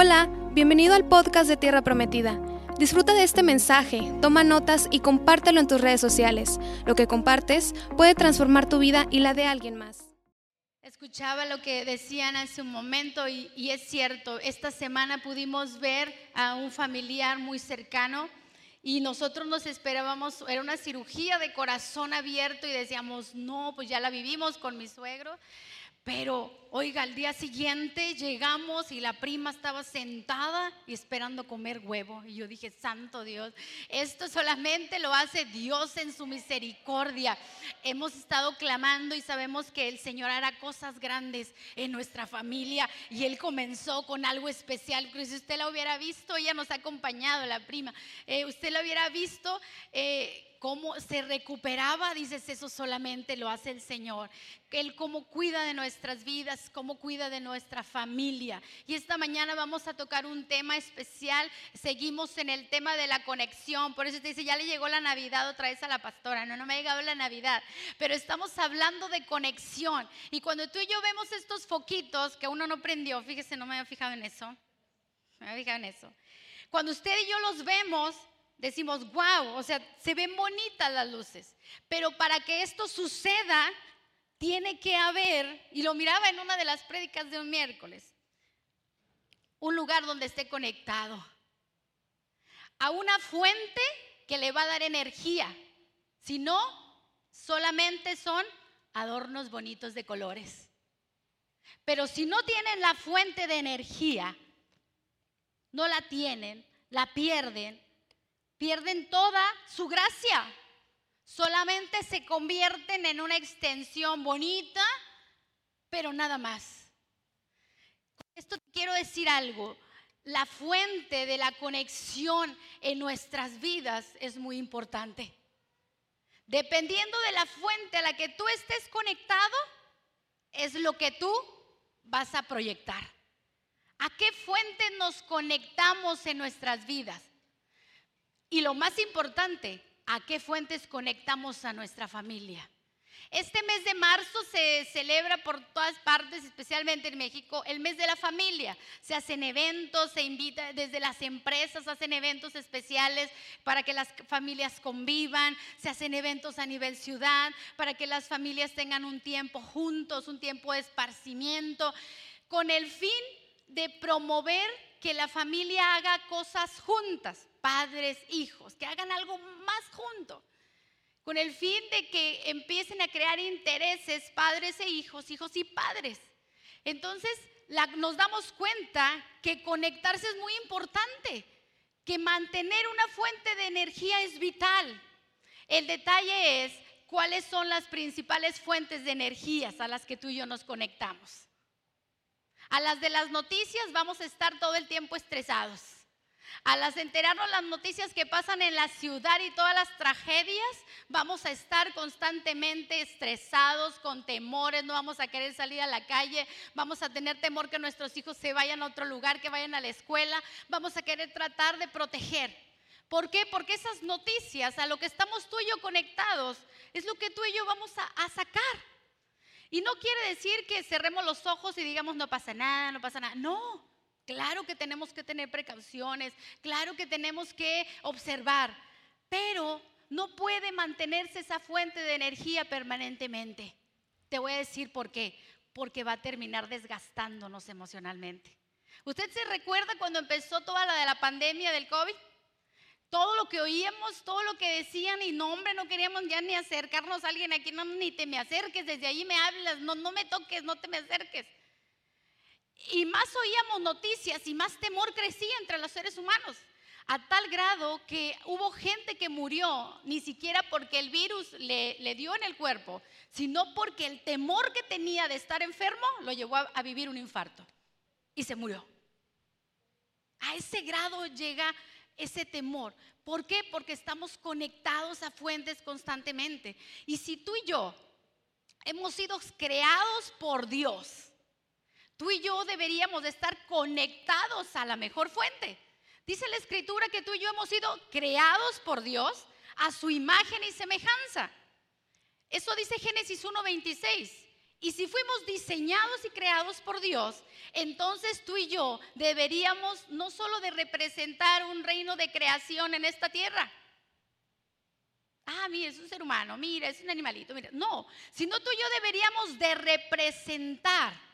Hola, bienvenido al podcast de Tierra Prometida. Disfruta de este mensaje, toma notas y compártelo en tus redes sociales. Lo que compartes puede transformar tu vida y la de alguien más. Escuchaba lo que decían hace un momento y, y es cierto, esta semana pudimos ver a un familiar muy cercano y nosotros nos esperábamos, era una cirugía de corazón abierto y decíamos, no, pues ya la vivimos con mi suegro. Pero, oiga, al día siguiente llegamos y la prima estaba sentada y esperando comer huevo. Y yo dije, Santo Dios, esto solamente lo hace Dios en su misericordia. Hemos estado clamando y sabemos que el Señor hará cosas grandes en nuestra familia. Y Él comenzó con algo especial. Si usted la hubiera visto, ella nos ha acompañado, la prima. Eh, usted la hubiera visto. Eh, cómo se recuperaba, dices, eso solamente lo hace el Señor. Él cómo cuida de nuestras vidas, cómo cuida de nuestra familia. Y esta mañana vamos a tocar un tema especial. Seguimos en el tema de la conexión. Por eso te dice, ya le llegó la Navidad otra vez a la pastora. No, no me ha llegado la Navidad. Pero estamos hablando de conexión. Y cuando tú y yo vemos estos foquitos que uno no prendió, fíjese, no me había fijado en eso. Me había fijado en eso. Cuando usted y yo los vemos, decimos, wow, o sea, se ven bonitas las luces. Pero para que esto suceda, tiene que haber, y lo miraba en una de las prédicas de un miércoles, un lugar donde esté conectado a una fuente que le va a dar energía. Si no, solamente son adornos bonitos de colores. Pero si no tienen la fuente de energía, no la tienen, la pierden pierden toda su gracia. Solamente se convierten en una extensión bonita, pero nada más. esto quiero decir algo. La fuente de la conexión en nuestras vidas es muy importante. Dependiendo de la fuente a la que tú estés conectado, es lo que tú vas a proyectar. ¿A qué fuente nos conectamos en nuestras vidas? Y lo más importante, ¿a qué fuentes conectamos a nuestra familia? Este mes de marzo se celebra por todas partes, especialmente en México, el mes de la familia. Se hacen eventos, se invita desde las empresas, hacen eventos especiales para que las familias convivan, se hacen eventos a nivel ciudad para que las familias tengan un tiempo juntos, un tiempo de esparcimiento, con el fin de promover que la familia haga cosas juntas padres, hijos, que hagan algo más junto, con el fin de que empiecen a crear intereses padres e hijos, hijos y padres. Entonces nos damos cuenta que conectarse es muy importante, que mantener una fuente de energía es vital. El detalle es cuáles son las principales fuentes de energías a las que tú y yo nos conectamos. A las de las noticias vamos a estar todo el tiempo estresados. A las enterarnos las noticias que pasan en la ciudad y todas las tragedias, vamos a estar constantemente estresados, con temores, no vamos a querer salir a la calle, vamos a tener temor que nuestros hijos se vayan a otro lugar, que vayan a la escuela, vamos a querer tratar de proteger. ¿Por qué? Porque esas noticias, a lo que estamos tú y yo conectados, es lo que tú y yo vamos a, a sacar. Y no quiere decir que cerremos los ojos y digamos no pasa nada, no pasa nada. No, Claro que tenemos que tener precauciones, claro que tenemos que observar, pero no puede mantenerse esa fuente de energía permanentemente. Te voy a decir por qué. Porque va a terminar desgastándonos emocionalmente. ¿Usted se recuerda cuando empezó toda la de la pandemia del COVID? Todo lo que oíamos, todo lo que decían y no, hombre, no queríamos ya ni acercarnos a alguien aquí, no, ni te me acerques, desde ahí me hablas, no, no me toques, no te me acerques. Y más oíamos noticias y más temor crecía entre los seres humanos, a tal grado que hubo gente que murió, ni siquiera porque el virus le, dio en el cuerpo, sino porque el temor que tenía de estar enfermo lo llevó a, a vivir un infarto y se murió. A ese grado llega ese temor. ¿Por qué? Porque estamos conectados a fuentes constantemente. Y si tú y yo hemos sido creados por Dios, Tú y yo deberíamos de estar conectados a la mejor fuente. Dice la escritura que tú y yo hemos sido creados por Dios a su imagen y semejanza. Eso dice Génesis 1.26. Y si fuimos diseñados y creados por Dios, entonces tú y yo deberíamos no solo de representar un reino de creación en esta tierra. Ah, mira, es un ser humano, mira, es un animalito, mira. No, sino tú y yo deberíamos de representar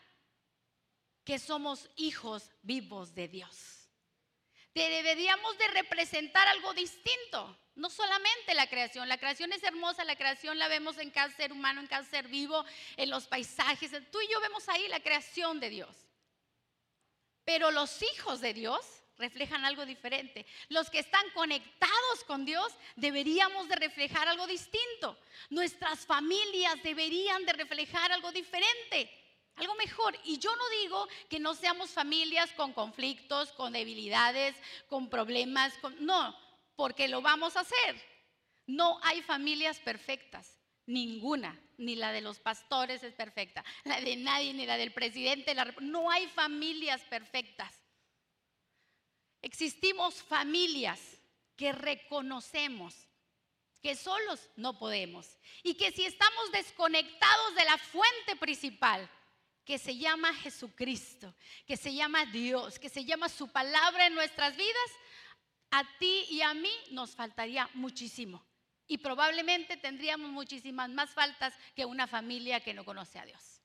que somos hijos vivos de Dios. Deberíamos de representar algo distinto. No solamente la creación, la creación es hermosa, la creación la vemos en cada ser humano, en cada ser vivo, en los paisajes. Tú y yo vemos ahí la creación de Dios. Pero los hijos de Dios reflejan algo diferente. Los que están conectados con Dios deberíamos de reflejar algo distinto. Nuestras familias deberían de reflejar algo diferente, algo mejor. Y yo no digo que no seamos familias con conflictos, con debilidades, con problemas, no, porque lo vamos a hacer. No hay familias perfectas, ninguna, ni la de los pastores es perfecta, la de nadie, ni la del presidente, no hay familias perfectas. Existimos familias que reconocemos que solos no podemos y que si estamos desconectados de la fuente principal, que se llama Jesucristo, que se llama Dios, que se llama su palabra en nuestras vidas, a ti y a mí nos faltaría muchísimo. Y probablemente tendríamos muchísimas más faltas que una familia que no conoce a Dios.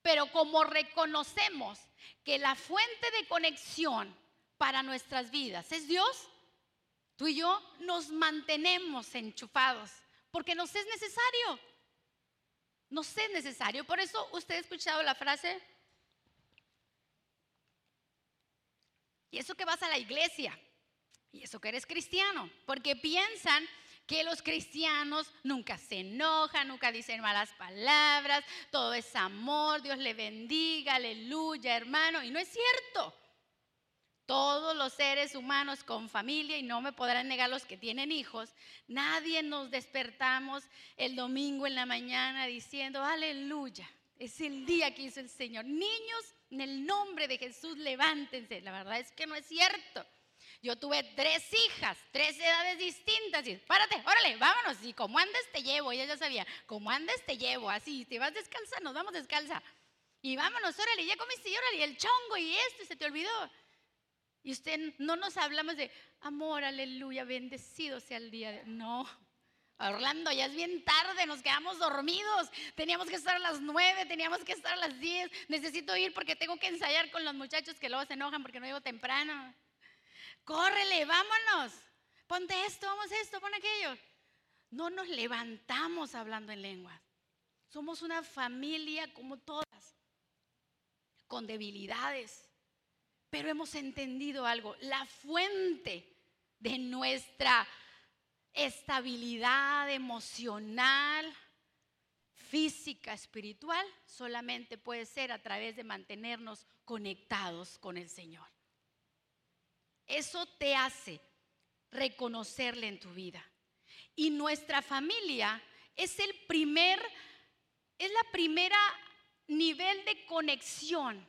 Pero como reconocemos que la fuente de conexión para nuestras vidas es Dios, tú y yo nos mantenemos enchufados porque nos es necesario. Nos es necesario. Por eso usted ha escuchado la frase, Y eso que vas a la iglesia. Y eso que eres cristiano. Porque piensan que los cristianos nunca se enojan, nunca dicen malas palabras, todo es amor, Dios le bendiga, aleluya, hermano. Y no es cierto. Todos los seres humanos con familia, y no me podrán negar los que tienen hijos, nadie nos despertamos el domingo en la mañana diciendo, aleluya, es el día que hizo el Señor. Niños en el nombre de Jesús, levántense. La verdad es que no es cierto. Yo tuve tres hijas, tres edades distintas. Y párate, órale, vámonos. Y como andes te llevo, ella ya sabía, como andes te llevo, así, te vas descalza, nos vamos descalza. Y vámonos, órale, ya comiste, y órale, y el chongo y esto, se te olvidó. Y usted no nos hablamos de amor, aleluya, bendecido sea el día de. No, Orlando, ya es bien tarde, nos quedamos dormidos. Teníamos que estar a las nueve, teníamos que estar a las diez. Necesito ir porque tengo que ensayar con los muchachos que luego se enojan porque no llego temprano. Córrele, vámonos. Ponte esto, vamos esto, pon aquello. No nos levantamos hablando en lengua. Somos una familia como todas, con debilidades. Pero hemos entendido algo. La fuente de nuestra estabilidad emocional, física, espiritual, solamente puede ser a través de mantenernos conectados con el Señor. Eso te hace reconocerle en tu vida. Y nuestra familia es el primer, es la primera nivel de conexión.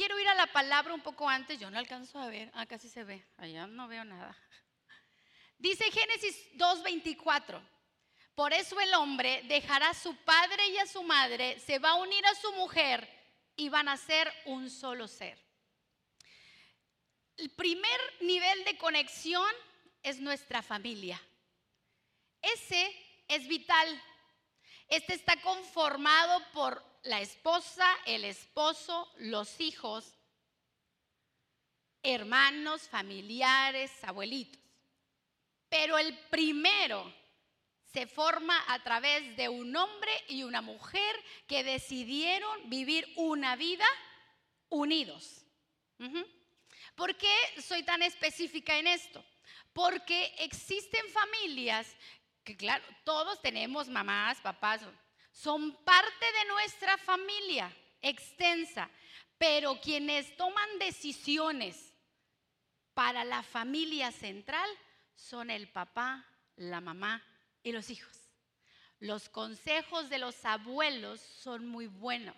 Quiero ir a la palabra un poco antes, yo no alcanzo a ver, acá sí se ve, allá no veo nada. Dice Génesis 2.24, por eso el hombre dejará a su padre y a su madre, se va a unir a su mujer y van a ser un solo ser. El primer nivel de conexión es nuestra familia. Ese es vital. Este está conformado por la esposa, el esposo, los hijos, hermanos, familiares, abuelitos. Pero el primero se forma a través de un hombre y una mujer que decidieron vivir una vida unidos. ¿Por qué soy tan específica en esto? Porque existen familias que, claro, todos tenemos mamás, papás, son parte de nuestra familia extensa, pero quienes toman decisiones para la familia central son el papá, la mamá y los hijos. Los consejos de los abuelos son muy buenos,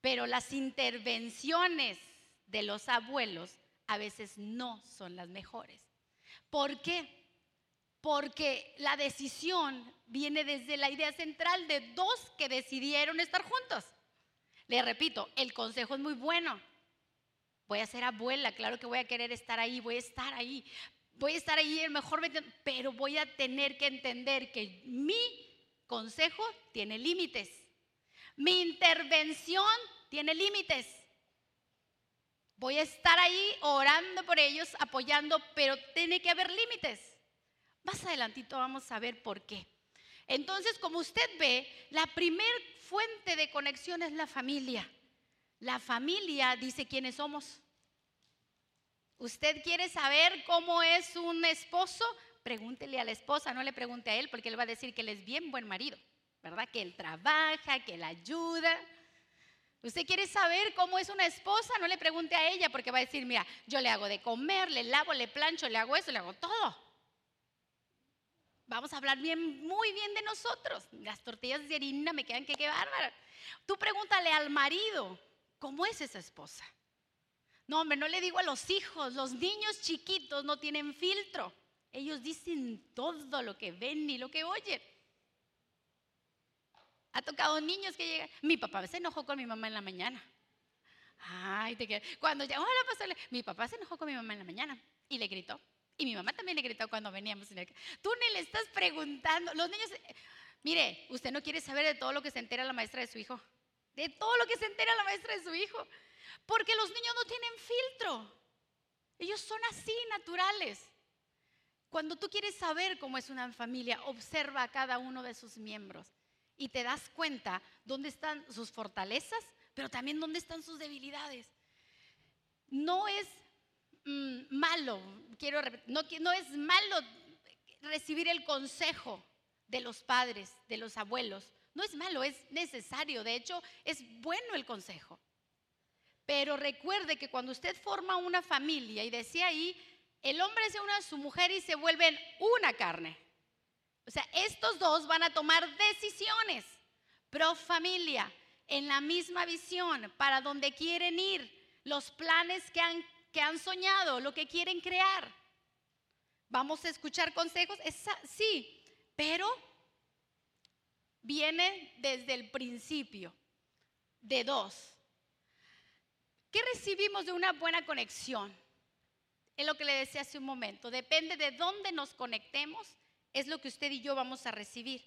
pero las intervenciones de los abuelos a veces no son las mejores. ¿Por qué? Porque la decisión viene desde la idea central de dos que decidieron estar juntos. Le repito, el consejo es muy bueno. Voy a ser abuela, claro que voy a querer estar ahí, voy a estar ahí, voy a estar ahí el mejor, pero voy a tener que entender que mi consejo tiene límites. Mi intervención tiene límites. Voy a estar ahí orando por ellos, apoyando, pero tiene que haber límites. Más adelantito vamos a ver por qué. Entonces, como usted ve, la primer fuente de conexión es la familia. La familia dice quiénes somos. ¿Usted quiere saber cómo es un esposo? Pregúntele a la esposa, no le pregunte a él, porque él va a decir que él es bien buen marido, ¿verdad? Que él trabaja, que él ayuda. Usted quiere saber cómo es una esposa, no le pregunte a ella, porque va a decir, mira, yo le hago de comer, le lavo, le plancho, le hago eso, le hago todo. Vamos a hablar bien, muy bien de nosotros. Las tortillas de harina me quedan que qué bárbara. Tú pregúntale al marido, ¿cómo es esa esposa? No, hombre, no le digo a los hijos, los niños chiquitos no tienen filtro. Ellos dicen todo lo que ven y lo que oyen. Ha tocado niños que llegan. Mi papá se enojó con mi mamá en la mañana. Ay, te Cuando ya, hola, pasarle. Mi papá se enojó con mi mamá en la mañana y le gritó. Y mi mamá también le gritó cuando veníamos. Tú ni le estás preguntando. Los niños, mire, usted no quiere saber de todo lo que se entera la maestra de su hijo. De todo lo que se entera la maestra de su hijo. Porque los niños no tienen filtro. Ellos son así, naturales. Cuando tú quieres saber cómo es una familia, observa a cada uno de sus miembros y te das cuenta dónde están sus fortalezas, pero también dónde están sus debilidades. No es mm, malo, quiero no, no es malo recibir el consejo de los padres, de los abuelos. No es malo, es necesario. De hecho, es bueno el consejo. Pero recuerde que cuando usted forma una familia, y decía ahí, el hombre se une a su mujer y se vuelven una carne. O sea, estos dos van a tomar decisiones pro familia, en la misma visión, para donde quieren ir, los planes que han, que han soñado, lo que quieren crear. Vamos a escuchar consejos, sí, pero viene desde el principio de dos. ¿Qué recibimos de una buena conexión? Es lo que le decía hace un momento. Depende de dónde nos conectemos, es lo que usted y yo vamos a recibir.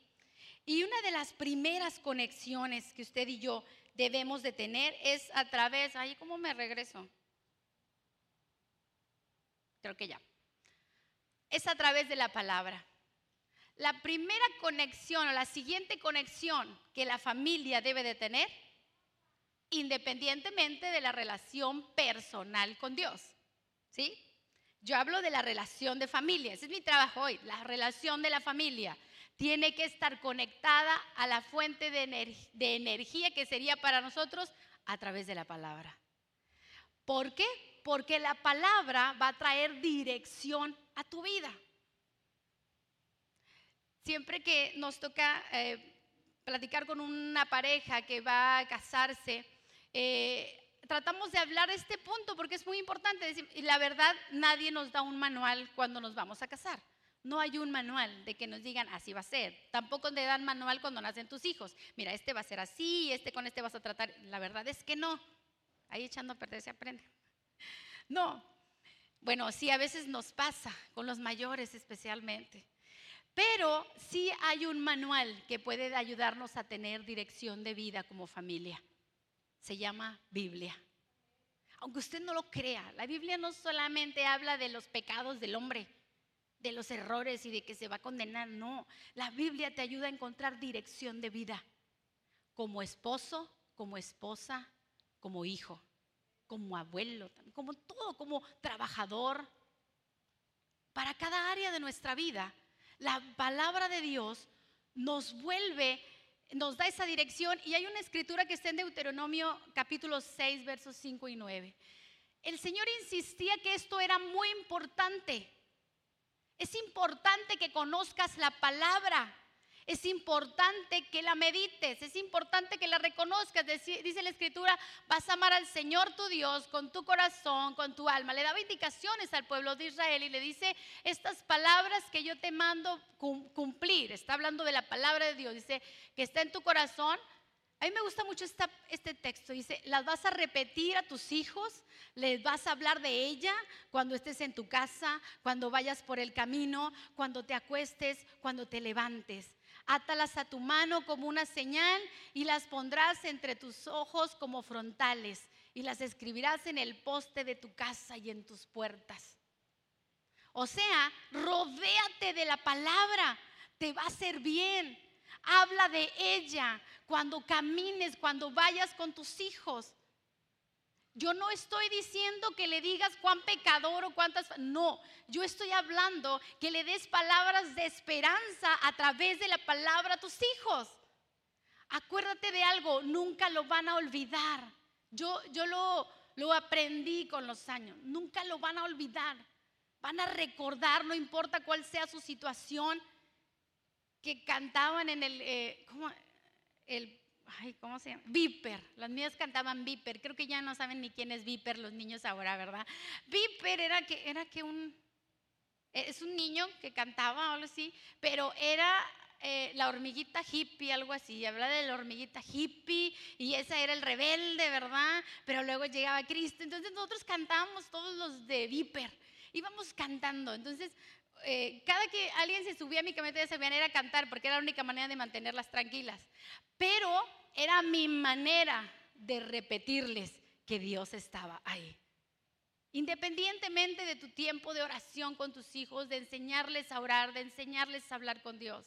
Y una de las primeras conexiones que usted y yo debemos de tener es a través, ay, ¿cómo me regreso? Creo que ya. Es a través de la palabra. La primera conexión o la siguiente conexión que la familia debe de tener independientemente de la relación personal con Dios. ¿Sí? Yo hablo de la relación de familia, ese es mi trabajo hoy, la relación de la familia. Tiene que estar conectada a la fuente de, de energía que sería para nosotros a través de la palabra. ¿Por qué? Porque la palabra va a traer dirección a tu vida. Siempre que nos toca eh, platicar con una pareja que va a casarse, eh, tratamos de hablar este punto porque es muy importante. Y la verdad, nadie nos da un manual cuando nos vamos a casar. No hay un manual de que nos digan así va a ser. Tampoco te dan manual cuando nacen tus hijos. Mira, este va a ser así, este con este vas a tratar. La verdad es que no. Ahí echando a perder se aprende. No. Bueno, sí, a veces nos pasa, con los mayores especialmente. Pero sí hay un manual que puede ayudarnos a tener dirección de vida como familia se llama Biblia. Aunque usted no lo crea, la Biblia no solamente habla de los pecados del hombre, de los errores y de que se va a condenar, no. La Biblia te ayuda a encontrar dirección de vida, como esposo, como esposa, como hijo, como abuelo, como todo, como trabajador. Para cada área de nuestra vida, la palabra de Dios nos vuelve nos da esa dirección y hay una escritura que está en Deuteronomio capítulo 6, versos 5 y 9. El Señor insistía que esto era muy importante. Es importante que conozcas la palabra. Es importante que la medites, es importante que la reconozcas. Dice la escritura, vas a amar al Señor tu Dios con tu corazón, con tu alma. Le daba indicaciones al pueblo de Israel y le dice, estas palabras que yo te mando cumplir, está hablando de la palabra de Dios, dice que está en tu corazón, a mí me gusta mucho este texto. Dice, las vas a repetir a tus hijos, les vas a hablar de ella cuando estés en tu casa, cuando vayas por el camino, cuando te acuestes, cuando te levantes. Átalas a tu mano como una señal y las pondrás entre tus ojos como frontales y las escribirás en el poste de tu casa y en tus puertas. O sea, rodéate de la palabra, te va a hacer bien. Habla de ella cuando camines, cuando vayas con tus hijos. Yo no estoy diciendo que le digas cuán pecador o cuántas... No, yo estoy hablando que le des palabras de esperanza a través de la palabra a tus hijos. Acuérdate de algo, nunca lo van a olvidar. Yo, yo lo, lo aprendí con los años, nunca lo van a olvidar. Van a recordar, no importa cuál sea su situación, que cantaban en el, eh, ¿cómo? el ay, ¿cómo se llama? Viper. Las mías cantaban Viper. Creo que ya no saben ni quién es Viper los niños ahora, ¿verdad? Viper era que, era que un, es un niño que cantaba o algo así, pero era eh, la hormiguita hippie, algo así. Habla de la hormiguita hippie y esa era el rebelde, ¿verdad? Pero luego llegaba Cristo. Entonces nosotros cantábamos todos los de Viper. Íbamos cantando. Entonces eh, cada que alguien se subía a mi camioneta ya sabían era cantar porque era la única manera de mantenerlas tranquilas. Pero era mi manera de repetirles que Dios estaba ahí. Independientemente de tu tiempo de oración con tus hijos, de enseñarles a orar, de enseñarles a hablar con Dios.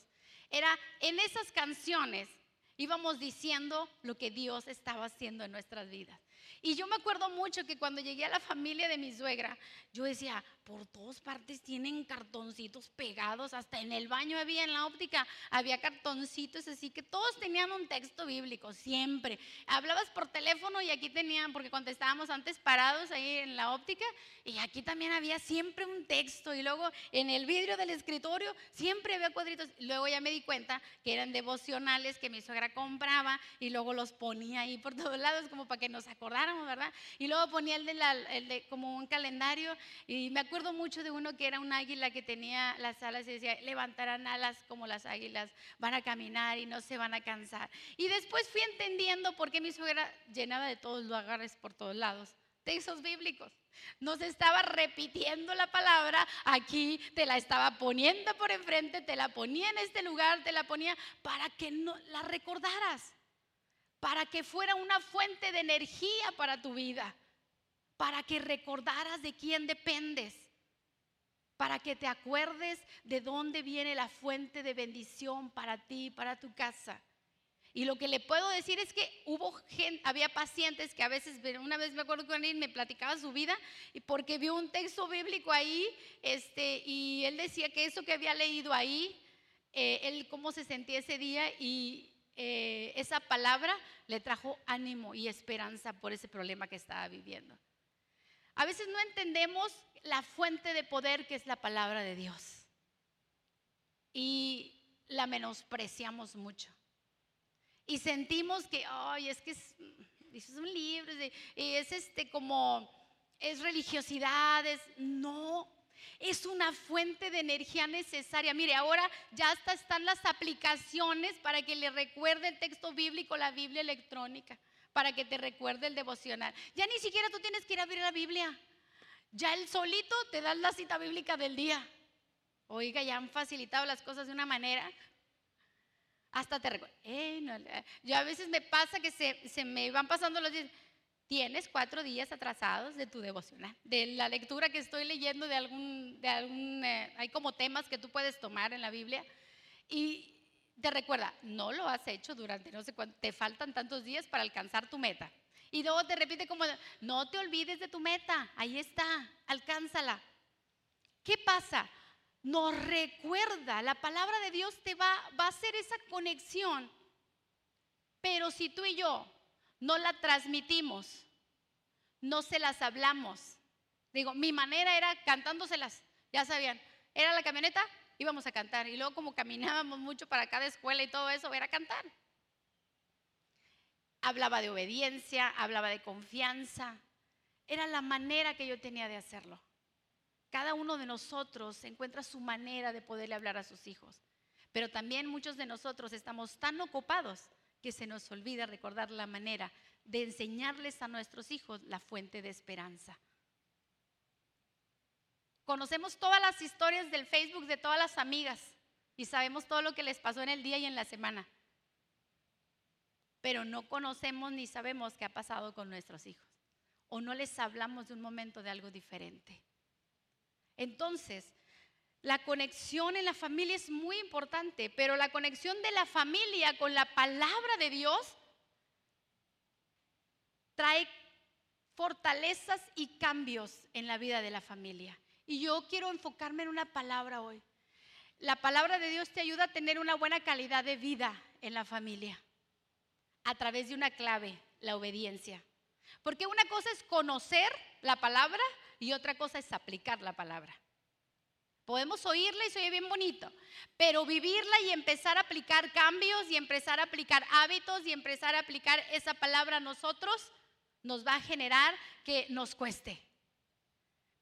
Era en esas canciones íbamos diciendo lo que Dios estaba haciendo en nuestras vidas. Y yo me acuerdo mucho que cuando llegué a la familia de mi suegra, yo decía, por todas partes tienen cartoncitos pegados, hasta en el baño había, en la óptica, había cartoncitos, así que todos tenían un texto bíblico, siempre. Hablabas por teléfono y aquí tenían, porque contestábamos antes parados ahí en la óptica, y aquí también había siempre un texto, y luego en el vidrio del escritorio siempre había cuadritos. Luego ya me di cuenta que eran devocionales que mi suegra compraba y luego los ponía ahí por todos lados como para que nos acordáramos, ¿verdad? Y luego ponía el de, la, el de como un calendario y me acuerdo mucho de uno que era un águila que tenía las alas y decía, levantarán alas como las águilas, van a caminar y no se van a cansar. Y después fui entendiendo por qué mi suegra llenaba de todos los agarres por todos lados, textos bíblicos. Nos estaba repitiendo la palabra, aquí te la estaba poniendo por enfrente, te la ponía en este lugar, te la ponía para que no la recordaras, para que fuera una fuente de energía para tu vida para que recordaras de quién dependes, para que te acuerdes de dónde viene la fuente de bendición para ti, para tu casa. Y lo que le puedo decir es que hubo gente, había pacientes que a veces, una vez me acuerdo que él me platicaba su vida y porque vio un texto bíblico ahí, este, y él decía que eso que había leído ahí, eh, él cómo se sentía ese día y eh, esa palabra le trajo ánimo y esperanza por ese problema que estaba viviendo. A veces no entendemos la fuente de poder que es la palabra de Dios. Y la menospreciamos mucho. Y sentimos que, ay, es que es, es un libro, es este como, es religiosidad, es, no, es una fuente de energía necesaria. Mire, ahora ya hasta están las aplicaciones para que le recuerde el texto bíblico, la Biblia electrónica para que te recuerde el devocional. Ya ni siquiera tú tienes que ir a abrir la Biblia. Ya el solito te da la cita bíblica del día. Oiga, ya han facilitado las cosas de una manera. Hasta te recuerdo. Eh, yo a veces me pasa que se, me van pasando los días. Tienes cuatro días atrasados de tu devocional, de la lectura que estoy leyendo de algún, de algún eh, hay como temas que tú puedes tomar en la Biblia. Y, te recuerda, no lo has hecho durante no sé cuánto, te faltan tantos días para alcanzar tu meta. Y luego te repite como, no te olvides de tu meta, ahí está, alcánzala. ¿Qué pasa? Nos recuerda, la palabra de Dios te va, va a hacer esa conexión. Pero si tú y yo no la transmitimos, no se las hablamos. Digo, mi manera era cantándoselas, ya sabían, era la camioneta, íbamos a cantar. Y luego como caminábamos mucho para cada escuela y todo eso, era cantar. Hablaba de obediencia, hablaba de confianza. Era la manera que yo tenía de hacerlo. Cada uno de nosotros encuentra su manera de poderle hablar a sus hijos. Pero también muchos de nosotros estamos tan ocupados que se nos olvida recordar la manera de enseñarles a nuestros hijos la fuente de esperanza. Conocemos todas las historias del Facebook de todas las amigas y sabemos todo lo que les pasó en el día y en la semana. Pero no conocemos ni sabemos qué ha pasado con nuestros hijos. O no les hablamos de un momento de algo diferente. Entonces, la conexión en la familia es muy importante, pero la conexión de la familia con la palabra de Dios trae fortalezas y cambios en la vida de la familia. Y yo quiero enfocarme en una palabra hoy. La palabra de Dios te ayuda a tener una buena calidad de vida en la familia a través de una clave, la obediencia. Porque una cosa es conocer la palabra y otra cosa es aplicar la palabra. Podemos oírla y se oye bien bonito, pero vivirla y empezar a aplicar cambios y empezar a aplicar hábitos y empezar a aplicar esa palabra a nosotros nos va a generar que nos cueste.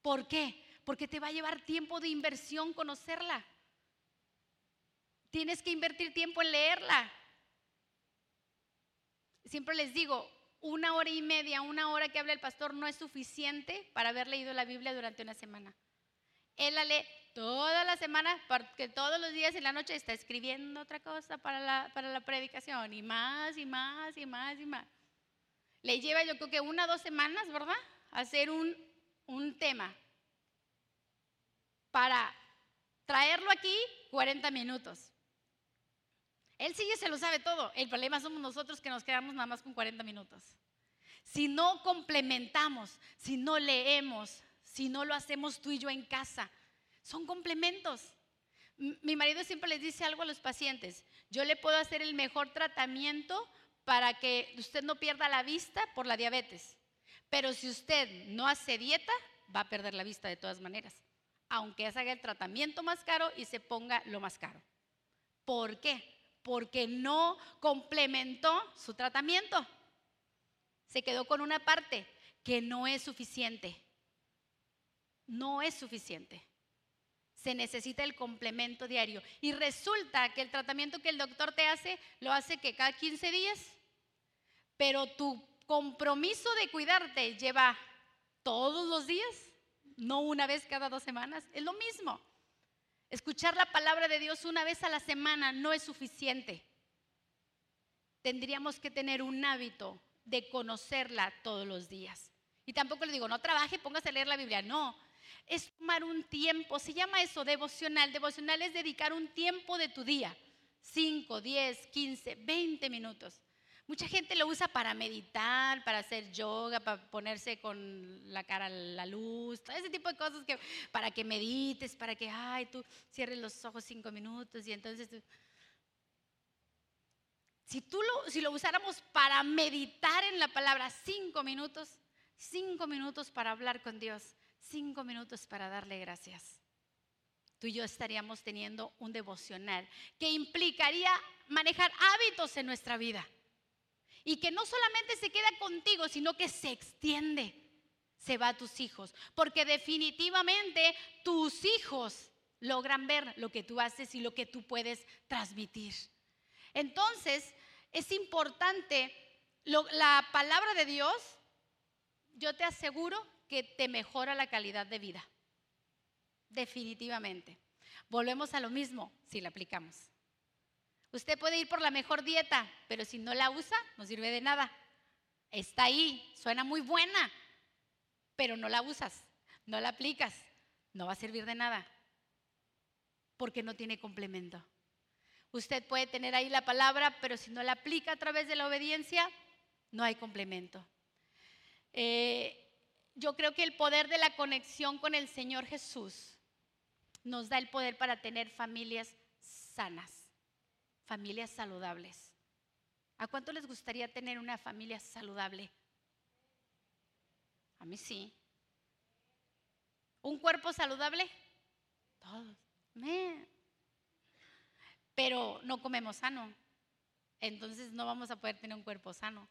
¿Por qué? Porque te va a llevar tiempo de inversión conocerla. Tienes que invertir tiempo en leerla. Siempre les digo, una hora y media, una hora que habla el pastor no es suficiente para haber leído la Biblia durante una semana. Él la lee toda la semana, porque todos los días en la noche está escribiendo otra cosa para la, para la predicación, y más, y más, y más, y más. Le lleva yo creo que una o dos semanas, ¿verdad? Hacer un, un tema. Para traerlo aquí, 40 minutos. Él sí se lo sabe todo. El problema somos nosotros que nos quedamos nada más con 40 minutos. Si no complementamos, si no leemos, si no lo hacemos tú y yo en casa, son complementos. Mi marido siempre les dice algo a los pacientes. Yo le puedo hacer el mejor tratamiento para que usted no pierda la vista por la diabetes. Pero si usted no hace dieta, va a perder la vista de todas maneras. Aunque se haga el tratamiento más caro y se ponga lo más caro. ¿Por qué? porque no complementó su tratamiento. Se quedó con una parte que no es suficiente. No es suficiente. Se necesita el complemento diario. Y resulta que el tratamiento que el doctor te hace lo hace que cada 15 días, pero tu compromiso de cuidarte lleva todos los días, no una vez cada dos semanas. Es lo mismo. Escuchar la palabra de Dios una vez a la semana no es suficiente. Tendríamos que tener un hábito de conocerla todos los días. Y tampoco le digo, no trabaje, póngase a leer la Biblia. No, es tomar un tiempo. Se llama eso devocional. Devocional es dedicar un tiempo de tu día. 5, 10, 15, 20 minutos. Mucha gente lo usa para meditar, para hacer yoga, para ponerse con la cara a la luz, todo ese tipo de cosas que para que medites, para que, ay, tú cierres los ojos cinco minutos y entonces Si tú lo, si lo usáramos para meditar en la palabra cinco minutos, cinco minutos para hablar con Dios, cinco minutos para darle gracias. Tú y yo estaríamos teniendo un devocional que implicaría manejar hábitos en nuestra vida. Y que no solamente se queda contigo, sino que se extiende, se va a tus hijos. Porque definitivamente tus hijos logran ver lo que tú haces y lo que tú puedes transmitir. Entonces, es importante, la palabra de Dios, yo te aseguro que te mejora la calidad de vida. Definitivamente. Volvemos a lo mismo si la aplicamos. Usted puede ir por la mejor dieta, pero si no la usa, no sirve de nada. Está ahí, suena muy buena, pero no la usas, no la aplicas, no va a servir de nada, porque no tiene complemento. Usted puede tener ahí la palabra, pero si no la aplica a través de la obediencia, no hay complemento. Eh, yo creo que el poder de la conexión con el Señor Jesús nos da el poder para tener familias sanas familias saludables. ¿A cuánto les gustaría tener una familia saludable? A mí sí. ¿Un cuerpo saludable? Todos. pero no comemos sano. Entonces no vamos a poder tener un cuerpo sano.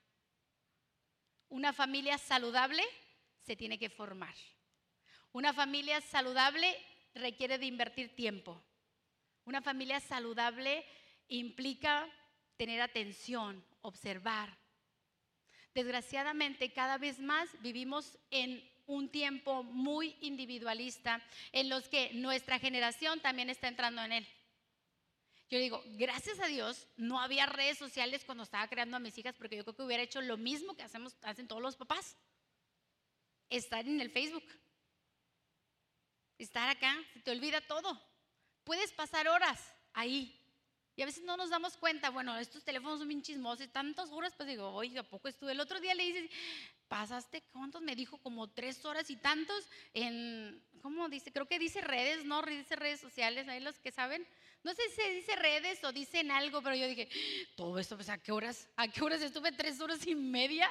Una familia saludable se tiene que formar. Una familia saludable requiere de invertir tiempo. Una familia saludable implica tener atención, observar. Desgraciadamente, cada vez más vivimos en un tiempo muy individualista en los que nuestra generación también está entrando en él. Yo digo, gracias a Dios no había redes sociales cuando estaba creando a mis hijas porque yo creo que hubiera hecho lo mismo que hacemos, hacen todos los papás. Estar en el Facebook. Estar acá, se te olvida todo. Puedes pasar horas ahí. Y a veces no nos damos cuenta, bueno, estos teléfonos son bien chismosos, tantas horas, pues digo, oye, ¿a poco estuve? El otro día le dices, pasaste, ¿cuántos? Me dijo como tres horas y tantos en, ¿cómo dice? Creo que dice redes, ¿no? Dice redes sociales, ahí los que saben. No sé si dice redes o dicen algo, pero yo dije, todo esto, pues, ¿a qué horas? ¿A qué horas estuve tres horas y media?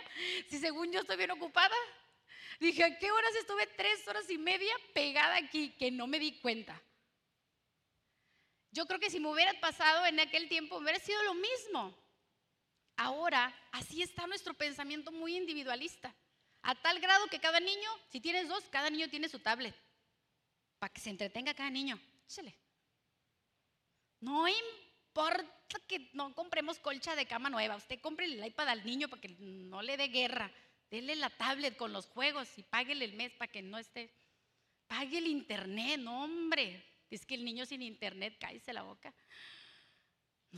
Si según yo estoy bien ocupada. Dije, ¿a qué horas estuve tres horas y media pegada aquí que no me di cuenta? Yo creo que si me hubiera pasado en aquel tiempo, hubiera sido lo mismo. Ahora, así está nuestro pensamiento muy individualista. A tal grado que cada niño, si tienes dos, cada niño tiene su tablet. Para que se entretenga cada niño. Échale. No importa que no compremos colcha de cama nueva. Usted compre el iPad al niño para que no le dé guerra. Dele la tablet con los juegos y páguele el mes para que no esté. Pague el internet, no, hombre. Es que el niño sin internet cállese la boca.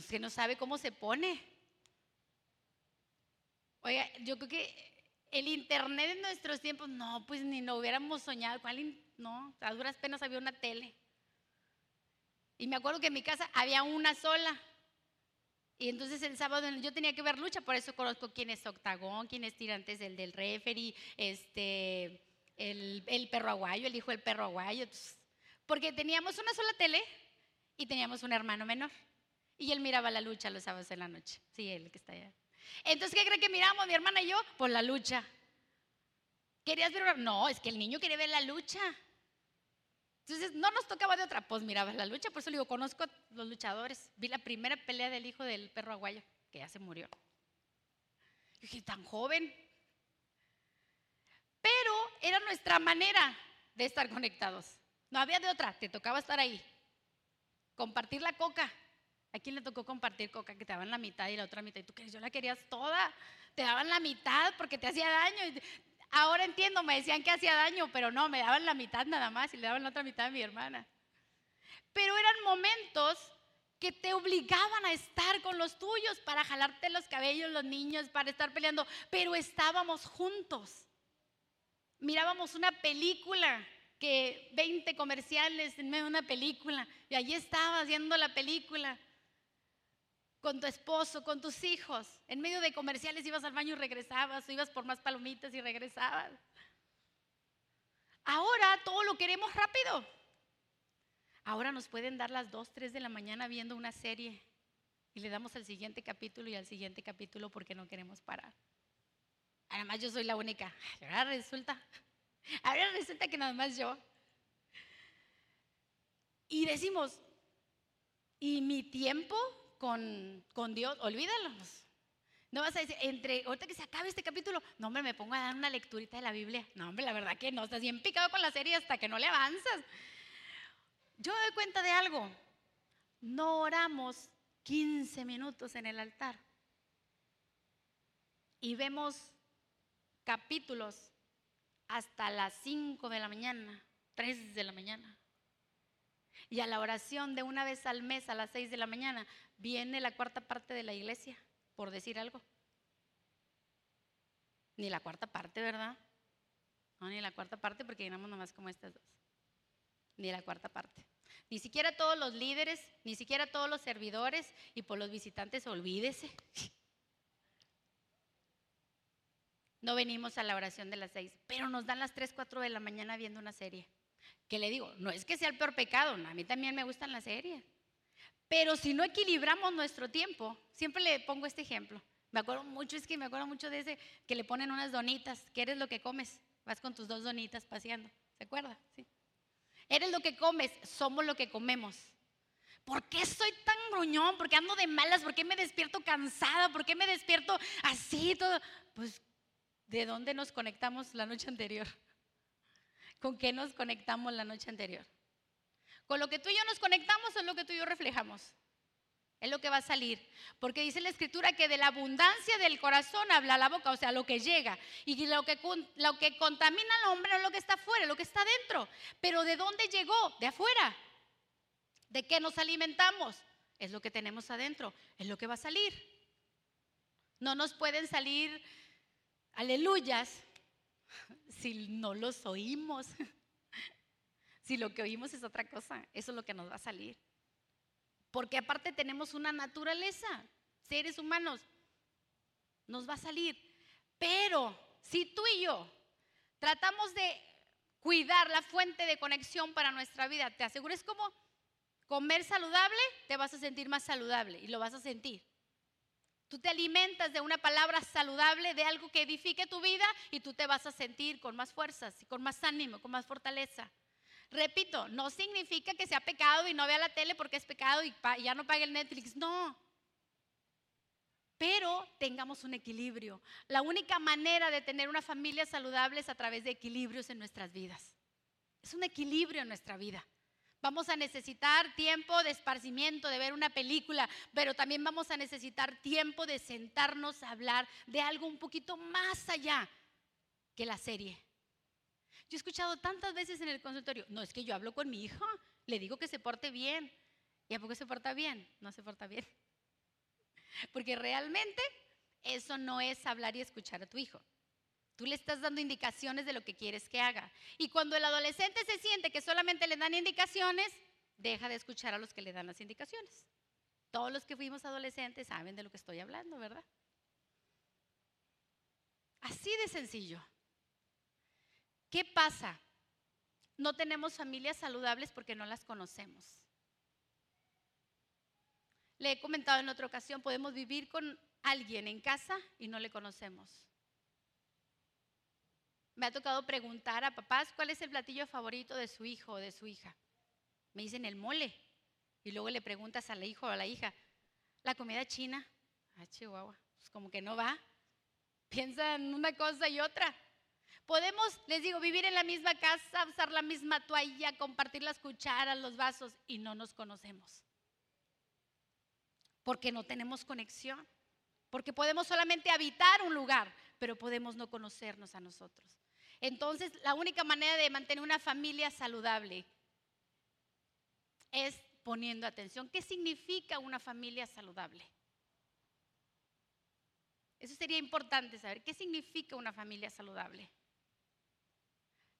Que no sabe cómo se pone. Oiga, yo creo que el internet en nuestros tiempos, no, pues ni lo hubiéramos soñado. ¿Cuál? No, a duras penas había una tele. Y me acuerdo que en mi casa había una sola. Y entonces el sábado yo tenía que ver lucha, por eso conozco quién es Octagón, quién es Tirantes, el del referee, este, el, el perro aguayo, el hijo del perro aguayo. Porque teníamos una sola tele y teníamos un hermano menor. Y él miraba la lucha los sábados en la noche. Sí, él que está allá. Entonces, ¿qué cree que miramos mi hermana y yo? Por la lucha. ¿Querías ver? No, es que el niño quiere ver la lucha. Entonces, no nos tocaba de otra. Pues miraba la lucha, por eso le digo, conozco a los luchadores. Vi la primera pelea del hijo del perro aguayo, que ya se murió. Y dije, tan joven. Pero era nuestra manera de estar conectados. No había de otra, te tocaba estar ahí. Compartir la coca. ¿A quién le tocó compartir coca? Que te daban la mitad y la otra mitad. Y tú querías, yo la querías toda. Te daban la mitad porque te hacía daño. Ahora entiendo, me decían que hacía daño, pero no, me daban la mitad nada más y le daban la otra mitad a mi hermana. Pero eran momentos que te obligaban a estar con los tuyos para jalarte los cabellos, los niños, para estar peleando, pero estábamos juntos. Mirábamos una película que 20 comerciales en medio de una película y allí estabas viendo la película con tu esposo, con tus hijos. En medio de comerciales ibas al baño y regresabas, o ibas por más palomitas y regresabas. Ahora todo lo queremos rápido. Ahora nos pueden dar las 2, 3 de la mañana viendo una serie y le damos al siguiente capítulo y al siguiente capítulo porque no queremos parar. Además yo soy la única. Ahora resulta, ahora resulta que nada más yo. Y decimos, ¿y mi tiempo? con, con Dios, olvídalos. No vas a decir, entre, ahorita que se acabe este capítulo, no, hombre, me pongo a dar una lecturita de la Biblia. No, hombre, la verdad que no, estás bien picado con la serie hasta que no le avanzas. Yo me doy cuenta de algo. No oramos 15 minutos en el altar. Y vemos capítulos hasta las 5 de la mañana, 3 de la mañana. Y a la oración de una vez al mes a las 6 de la mañana viene la cuarta parte de la iglesia, por decir algo. Ni la cuarta parte, ¿verdad? No, ni la cuarta parte porque llenamos nomás como estas dos. Ni la cuarta parte. Ni siquiera todos los líderes, ni siquiera todos los servidores y por los visitantes, olvídese. No venimos a la oración de las seis, pero nos dan las tres, cuatro de la mañana viendo una serie. Que le digo, no es que sea el peor pecado, a mí también me gustan las series. Pero si no equilibramos nuestro tiempo, siempre le pongo este ejemplo. Me acuerdo mucho, es que me acuerdo mucho de ese que le ponen unas donitas, que eres lo que comes. Vas con tus dos donitas paseando. ¿Se acuerda? Sí. Eres lo que comes, somos lo que comemos. ¿Por qué soy tan gruñón? ¿Por qué ando de malas? ¿Por qué me despierto cansada? ¿Por qué me despierto así todo? Pues, ¿de dónde nos conectamos la noche anterior? ¿Con qué nos conectamos la noche anterior? Con lo que tú y yo nos conectamos es lo que tú y yo reflejamos. Es lo que va a salir. Porque dice la escritura que de la abundancia del corazón habla la boca, o sea, lo que llega. Y lo que, lo que contamina al hombre no es lo que está afuera, lo que está dentro. Pero ¿de dónde llegó? De afuera. ¿De qué nos alimentamos? Es lo que tenemos adentro, es lo que va a salir. No nos pueden salir aleluyas si no los oímos. Si lo que oímos es otra cosa, eso es lo que nos va a salir. Porque aparte tenemos una naturaleza, seres humanos, nos va a salir. Pero si tú y yo tratamos de cuidar la fuente de conexión para nuestra vida, te aseguro es como comer saludable, te vas a sentir más saludable y lo vas a sentir. Tú te alimentas de una palabra saludable, de algo que edifique tu vida y tú te vas a sentir con más fuerzas con más ánimo, con más fortaleza. Repito, no significa que sea pecado y no vea la tele porque es pecado y ya no pague el Netflix. No. Pero tengamos un equilibrio. La única manera de tener una familia saludable es a través de equilibrios en nuestras vidas. Es un equilibrio en nuestra vida. Vamos a necesitar tiempo de esparcimiento, de ver una película, pero también vamos a necesitar tiempo de sentarnos a hablar de algo un poquito más allá que la serie. Yo he escuchado tantas veces en el consultorio, no, es que yo hablo con mi hijo, le digo que se porte bien. ¿Y a poco se porta bien? No se porta bien. Porque realmente eso no es hablar y escuchar a tu hijo. Tú le estás dando indicaciones de lo que quieres que haga. Y cuando el adolescente se siente que solamente le dan indicaciones, deja de escuchar a los que le dan las indicaciones. Todos los que fuimos adolescentes saben de lo que estoy hablando, ¿verdad? Así de sencillo. ¿Qué pasa? No tenemos familias saludables porque no las conocemos. Le he comentado en otra ocasión, podemos vivir con alguien en casa y no le conocemos. Me ha tocado preguntar a papás cuál es el platillo favorito de su hijo o de su hija. Me dicen el mole. Y luego le preguntas al hijo o a la hija, la comida china. Ah, chihuahua, pues como que no va. Piensa en una cosa y otra. Podemos, les digo, vivir en la misma casa, usar la misma toalla, compartir las cucharas, los vasos y no nos conocemos. Porque no tenemos conexión. Porque podemos solamente habitar un lugar, pero podemos no conocernos a nosotros. Entonces, la única manera de mantener una familia saludable es poniendo atención. ¿Qué significa una familia saludable? Eso sería importante saber. ¿Qué significa una familia saludable?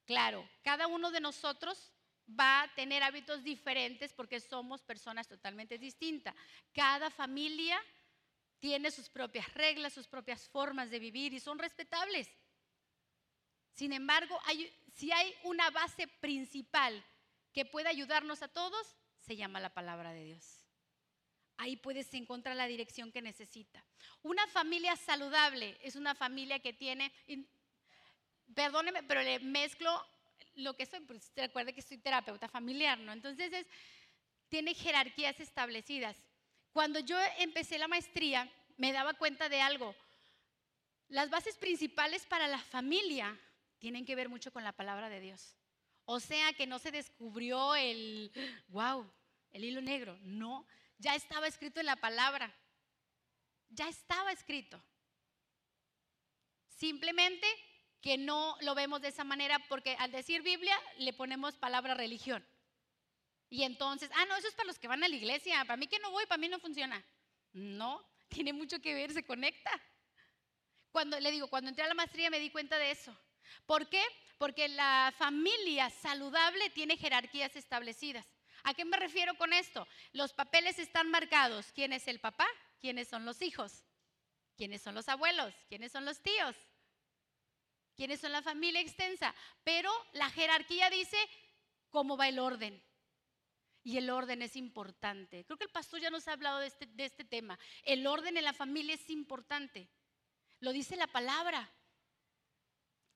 Claro, cada uno de nosotros va a tener hábitos diferentes porque somos personas totalmente distintas. Cada familia tiene sus propias reglas, sus propias formas de vivir y son respetables. Sin embargo, si hay una base principal que puede ayudarnos a todos, se llama la palabra de Dios. Ahí puedes encontrar la dirección que necesita. Una familia saludable es una familia que tiene, perdóneme, pero le mezclo lo que soy, pues recuerde que soy terapeuta familiar, ¿no? Entonces es, tiene jerarquías establecidas. Cuando yo empecé la maestría, me daba cuenta de algo. Las bases principales para la familia tienen que ver mucho con la palabra de Dios. O sea que no se descubrió el, wow, el hilo negro. No, ya estaba escrito en la palabra. Ya estaba escrito. Simplemente que no lo vemos de esa manera porque al decir Biblia le ponemos palabra religión. Y entonces, ah, no, eso es para los que van a la iglesia. Para mí que no voy, para mí no funciona. No, tiene mucho que ver, se conecta. Cuando le digo, cuando entré a la maestría me di cuenta de eso. ¿Por qué? Porque la familia saludable tiene jerarquías establecidas. ¿A qué me refiero con esto? Los papeles están marcados. ¿Quién es el papá? ¿Quiénes son los hijos? ¿Quiénes son los abuelos? ¿Quiénes son los tíos? ¿Quiénes son la familia extensa? Pero la jerarquía dice cómo va el orden. Y el orden es importante. Creo que el pastor ya nos ha hablado de este, de este tema. El orden en la familia es importante. Lo dice la palabra.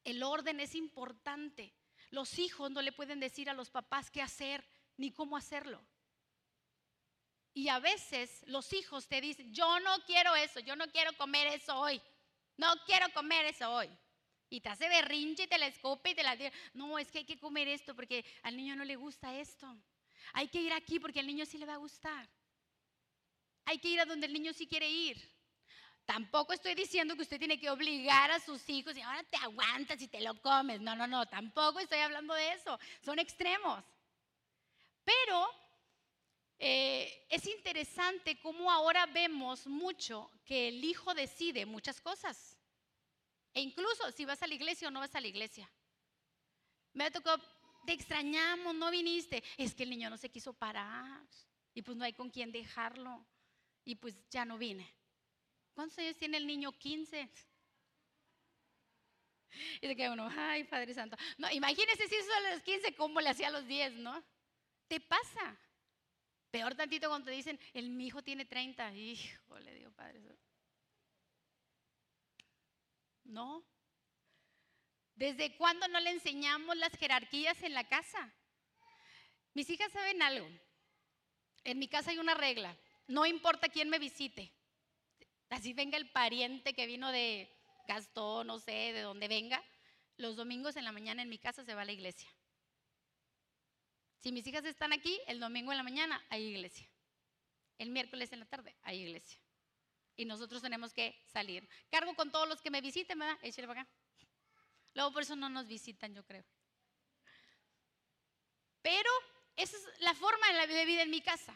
El orden es importante. Los hijos no le pueden decir a los papás qué hacer ni cómo hacerlo. Y a veces los hijos te dicen, yo no quiero eso, yo no quiero comer eso hoy, no quiero comer eso hoy. Y te hace berrinche y te la escupe y te la No, es que hay que comer esto porque al niño no le gusta esto. Hay que ir aquí porque al niño sí le va a gustar. Hay que ir a donde el niño sí quiere ir. Tampoco estoy diciendo que usted tiene que obligar a sus hijos y ahora te aguantas y te lo comes. No, no, no, tampoco estoy hablando de eso. Son extremos. Pero eh, es interesante cómo ahora vemos mucho que el hijo decide muchas cosas. E incluso si vas a la iglesia o no vas a la iglesia. Me tocó, te extrañamos, no viniste. Es que el niño no se quiso parar. Y pues no hay con quién dejarlo. Y pues ya no vine. ¿Cuántos años tiene el niño? 15. Y se queda uno, ay, Padre Santo. No, imagínese si eso los 15, ¿cómo le hacía a los 10, no? Te pasa. Peor tantito cuando te dicen, el mi hijo tiene 30. Hijo, le digo, Padre Santo. No. ¿Desde cuándo no le enseñamos las jerarquías en la casa? Mis hijas saben algo. En mi casa hay una regla. No importa quién me visite. Así venga el pariente que vino de Gastón, no sé, de donde venga. Los domingos en la mañana en mi casa se va a la iglesia. Si mis hijas están aquí, el domingo en la mañana hay iglesia. El miércoles en la tarde hay iglesia. Y nosotros tenemos que salir. Cargo con todos los que me visiten, ¿verdad? Luego por eso no nos visitan, yo creo. Pero esa es la forma de vida en mi casa.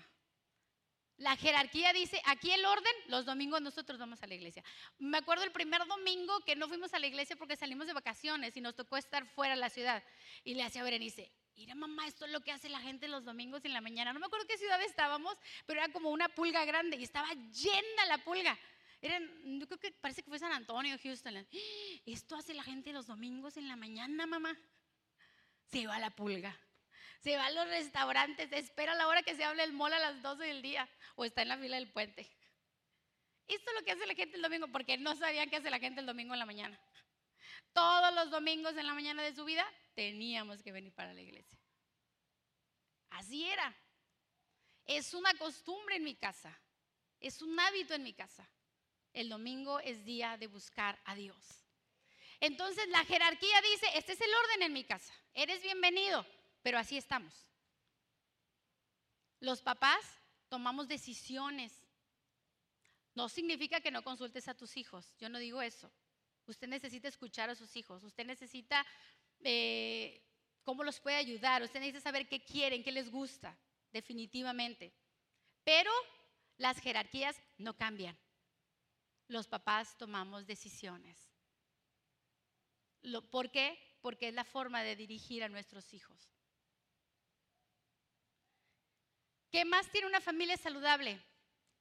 La jerarquía dice, aquí el orden, los domingos nosotros vamos a la iglesia. Me acuerdo el primer domingo que no fuimos a la iglesia porque salimos de vacaciones y nos tocó estar fuera de la ciudad. Y le hacía a Berenice, mira mamá, esto es lo que hace la gente los domingos en la mañana. No me acuerdo qué ciudad estábamos, pero era como una pulga grande y estaba llena la pulga. Eran, yo creo que parece que fue San Antonio, Houston. Esto hace la gente los domingos en la mañana, mamá. Se va la pulga se va a los restaurantes, espera la hora que se hable el mall a las 12 del día o está en la fila del puente. Esto es lo que hace la gente el domingo, porque no sabían qué hace la gente el domingo en la mañana. Todos los domingos en la mañana de su vida teníamos que venir para la iglesia. Así era. Es una costumbre en mi casa. Es un hábito en mi casa. El domingo es día de buscar a Dios. Entonces la jerarquía dice, este es el orden en mi casa. Eres bienvenido pero así estamos. Los papás tomamos decisiones. No significa que no consultes a tus hijos, yo no digo eso. Usted necesita escuchar a sus hijos, usted necesita eh, cómo los puede ayudar, usted necesita saber qué quieren, qué les gusta, definitivamente. Pero las jerarquías no cambian. Los papás tomamos decisiones. ¿Por qué? Porque es la forma de dirigir a nuestros hijos. ¿Qué más tiene una familia saludable?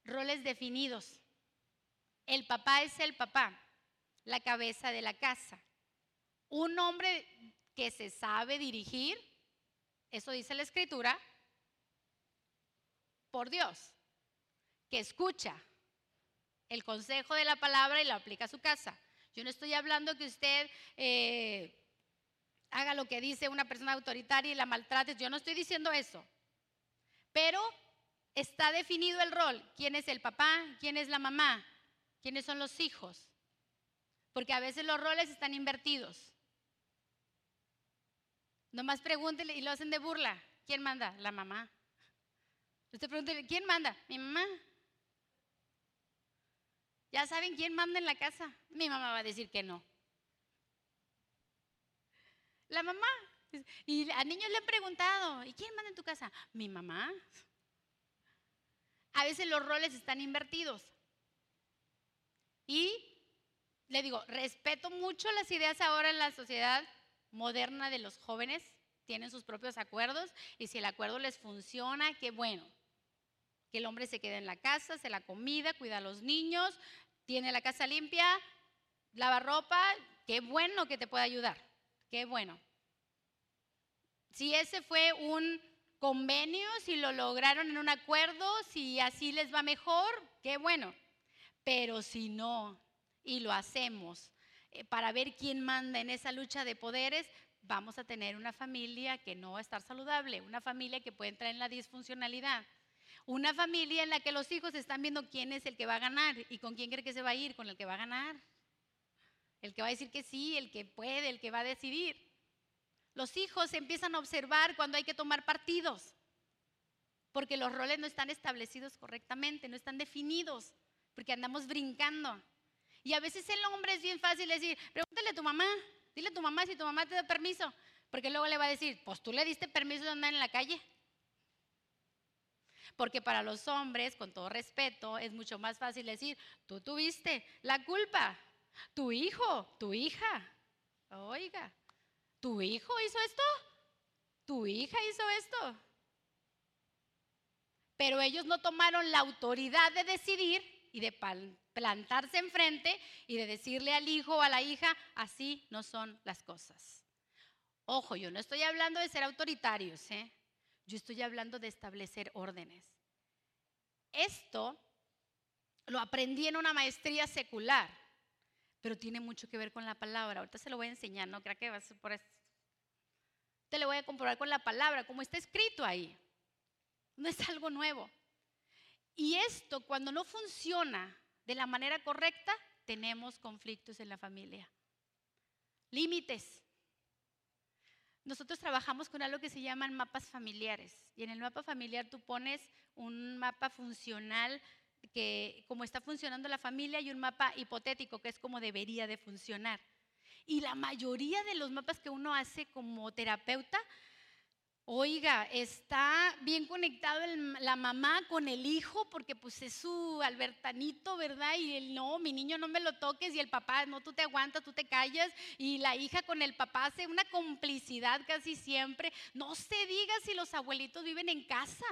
Roles definidos. El papá es el papá, la cabeza de la casa. Un hombre que se sabe dirigir, eso dice la escritura, por Dios, que escucha el consejo de la palabra y lo aplica a su casa. Yo no estoy hablando que usted eh, haga lo que dice una persona autoritaria y la maltrate, yo no estoy diciendo eso. Pero está definido el rol. ¿Quién es el papá? ¿Quién es la mamá? ¿Quiénes son los hijos? Porque a veces los roles están invertidos. Nomás pregúntele y lo hacen de burla. ¿Quién manda? La mamá. Usted pregúntele, ¿quién manda? Mi mamá. ¿Ya saben quién manda en la casa? Mi mamá va a decir que no. La mamá. Y a niños le han preguntado, ¿y quién manda en tu casa? Mi mamá. A veces los roles están invertidos. Y le digo, respeto mucho las ideas ahora en la sociedad moderna de los jóvenes, tienen sus propios acuerdos y si el acuerdo les funciona, qué bueno. Que el hombre se quede en la casa, se la comida, cuida a los niños, tiene la casa limpia, lava ropa, qué bueno que te pueda ayudar, qué bueno. Si ese fue un convenio, si lo lograron en un acuerdo, si así les va mejor, qué bueno. Pero si no, y lo hacemos eh, para ver quién manda en esa lucha de poderes, vamos a tener una familia que no va a estar saludable, una familia que puede entrar en la disfuncionalidad, Una familia en la que los hijos están viendo quién es el que va a ganar y con quién cree que se va a ir, con el que va a ganar. El que va a decir que sí, el que puede, el que va a decidir. Los hijos empiezan a observar cuando hay que tomar partidos, porque los roles no están establecidos correctamente, no están definidos, porque andamos brincando. Y a veces el hombre es bien fácil decir, pregúntale a tu mamá, dile a tu mamá si tu mamá te da permiso, porque luego le va a decir, pues tú le diste permiso de andar en la calle. Porque para los hombres, con todo respeto, es mucho más fácil decir, tú tuviste la culpa, tu hijo, tu hija. Oiga, ¿tu hijo hizo esto? ¿Tu hija hizo esto? Pero ellos no tomaron la autoridad de decidir y de plantarse enfrente y de decirle al hijo o a la hija, así no son las cosas. Ojo, yo no estoy hablando de ser autoritarios, ¿eh? yo estoy hablando de establecer órdenes. Esto lo aprendí en una maestría secular pero tiene mucho que ver con la palabra. Ahorita se lo voy a enseñar, no creo que va a ser por esto. Te lo voy a comprobar con la palabra, como está escrito ahí. No es algo nuevo. Y esto, cuando no funciona de la manera correcta, tenemos conflictos en la familia. Límites. Nosotros trabajamos con algo que se llaman mapas familiares. Y en el mapa familiar tú pones un mapa funcional que como está funcionando la familia y un mapa hipotético que es como debería de funcionar. Y la mayoría de los mapas que uno hace como terapeuta, oiga, está bien conectado la mamá con el hijo porque pues es su albertanito, ¿verdad? Y el no, mi niño no me lo toques y el papá, no, tú te aguantas, tú te callas y la hija con el papá hace una complicidad casi siempre. No se diga si los abuelitos viven en casa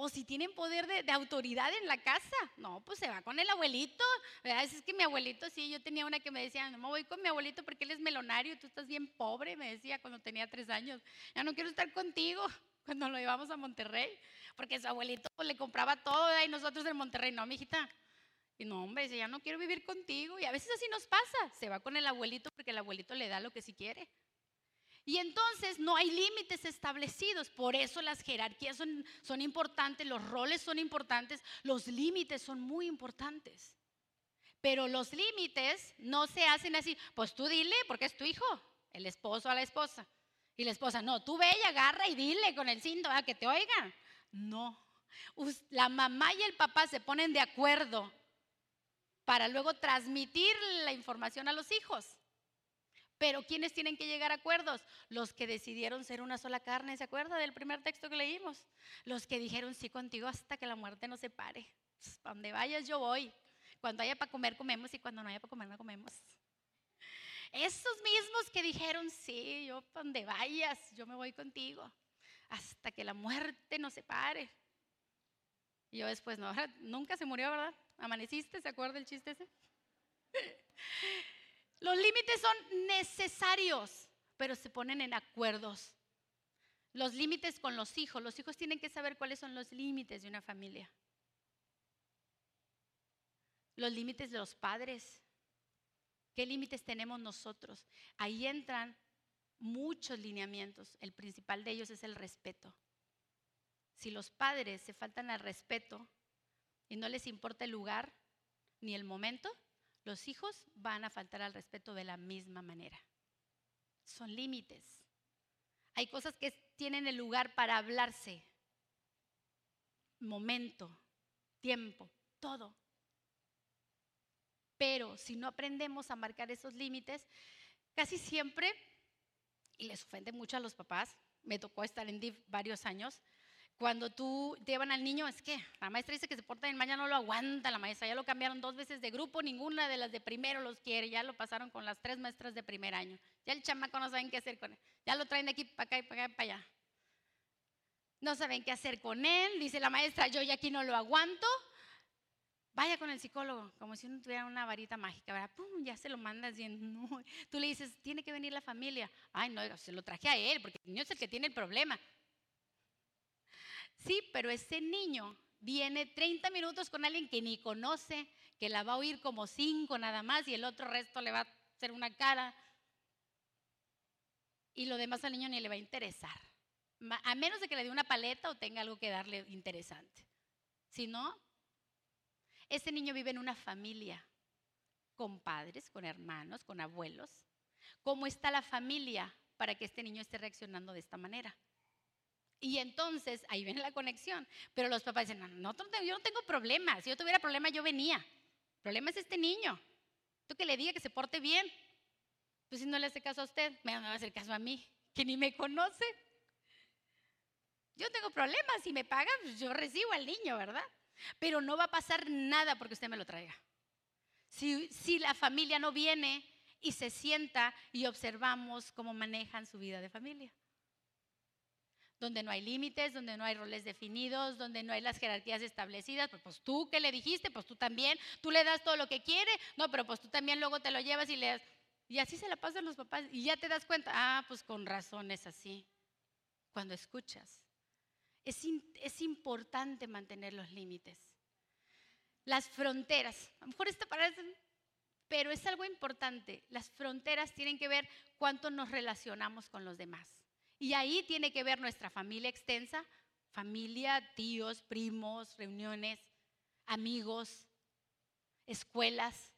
o si tienen poder de, autoridad en la casa. No, pues se va con el abuelito. Es que mi abuelito, sí, yo tenía una que me decía, no me voy con mi abuelito porque él es melonario, tú estás bien pobre, me decía cuando tenía tres años. Ya no quiero estar contigo cuando lo llevamos a Monterrey, porque su abuelito pues, le compraba todo y nosotros en Monterrey, no, mijita. Y no, hombre, ya no quiero vivir contigo. Y a veces así nos pasa. Se va con el abuelito porque el abuelito le da lo que sí quiere. Y entonces no hay límites establecidos, por eso las jerarquías son, importantes, los roles son importantes, los límites son muy importantes. Pero los límites no se hacen así, pues tú dile porque es tu hijo, el esposo a la esposa. Y la esposa, no, tú ve y agarra y dile con el cinto a que te oigan. No, la mamá y el papá se ponen de acuerdo para luego transmitir la información a los hijos. Pero ¿quiénes tienen que llegar a acuerdos? Los que decidieron ser una sola carne, ¿se acuerda del primer texto que leímos? Los que dijeron sí contigo hasta que la muerte nos separe. Pues, para donde vayas yo voy. Cuando haya para comer comemos y cuando no haya para comer no comemos. Esos mismos que dijeron sí, yo para donde vayas, yo me voy contigo. Hasta que la muerte nos separe. Y yo después, no, nunca se murió, ¿verdad? ¿Amaneciste? ¿Se acuerda el chiste ese? Los límites son necesarios, pero se ponen en acuerdos. Los límites con los hijos. Los hijos tienen que saber cuáles son los límites de una familia. Los límites de los padres. ¿Qué límites tenemos nosotros? Ahí entran muchos lineamientos. El principal de ellos es el respeto. Si los padres se faltan al respeto y no les importa el lugar ni el momento, los hijos van a faltar al respeto de la misma manera. Son límites. Hay cosas que tienen el lugar para hablarse. Momento, tiempo, todo. Pero si no aprendemos a marcar esos límites, casi siempre, y les ofende mucho a los papás, me tocó estar en DIF varios años, cuando tú llevan al niño, es que la maestra dice que se porta bien mañana no lo aguanta la maestra, ya lo cambiaron dos veces de grupo, ninguna de las de primero los quiere, ya lo pasaron con las tres maestras de primer año, ya el chamaco no saben qué hacer con él, ya lo traen de aquí para acá y para acá para allá. No saben qué hacer con él, dice la maestra, yo ya aquí no lo aguanto, vaya con el psicólogo, como si uno tuviera una varita mágica, ¿verdad? Pum, ya se lo mandas bien. No. Tú le dices, tiene que venir la familia. Ay, no, se lo traje a él, porque el niño es el que tiene el problema. Sí, pero ese niño viene 30 minutos con alguien que ni conoce, que la va a oír como cinco nada más y el otro resto le va a hacer una cara. Y lo demás al niño ni le va a interesar. A menos de que le dé una paleta o tenga algo que darle interesante. Si no, ese niño vive en una familia, con padres, con hermanos, con abuelos. ¿Cómo está la familia para que este niño esté reaccionando de esta manera? Y entonces ahí viene la conexión. Pero los papás dicen, no, no, yo no tengo problemas. Si yo tuviera problemas, yo venía. El problema es este niño. Tú que le diga que se porte bien. Pues si no le hace caso a usted, me va a hacer caso a mí, que ni me conoce. Yo tengo problemas, si me pagan, pues yo recibo al niño, ¿verdad? Pero no va a pasar nada porque usted me lo traiga. Si, si la familia no viene y se sienta y observamos cómo manejan su vida de familia donde no hay límites, donde no hay roles definidos, donde no hay las jerarquías establecidas, pues, pues, tú que le dijiste, pues tú también, tú le das todo lo que quiere, no, pero pues tú también luego te lo llevas y le das, y así se la pasan los papás y ya te das cuenta, ah, pues con razón es así, cuando escuchas. Es, es importante mantener los límites. Las fronteras, a lo mejor esta parece, pero es algo importante. Las fronteras tienen que ver cuánto nos relacionamos con los demás. Y ahí tiene que ver nuestra familia extensa, familia, tíos, primos, reuniones, amigos, escuelas.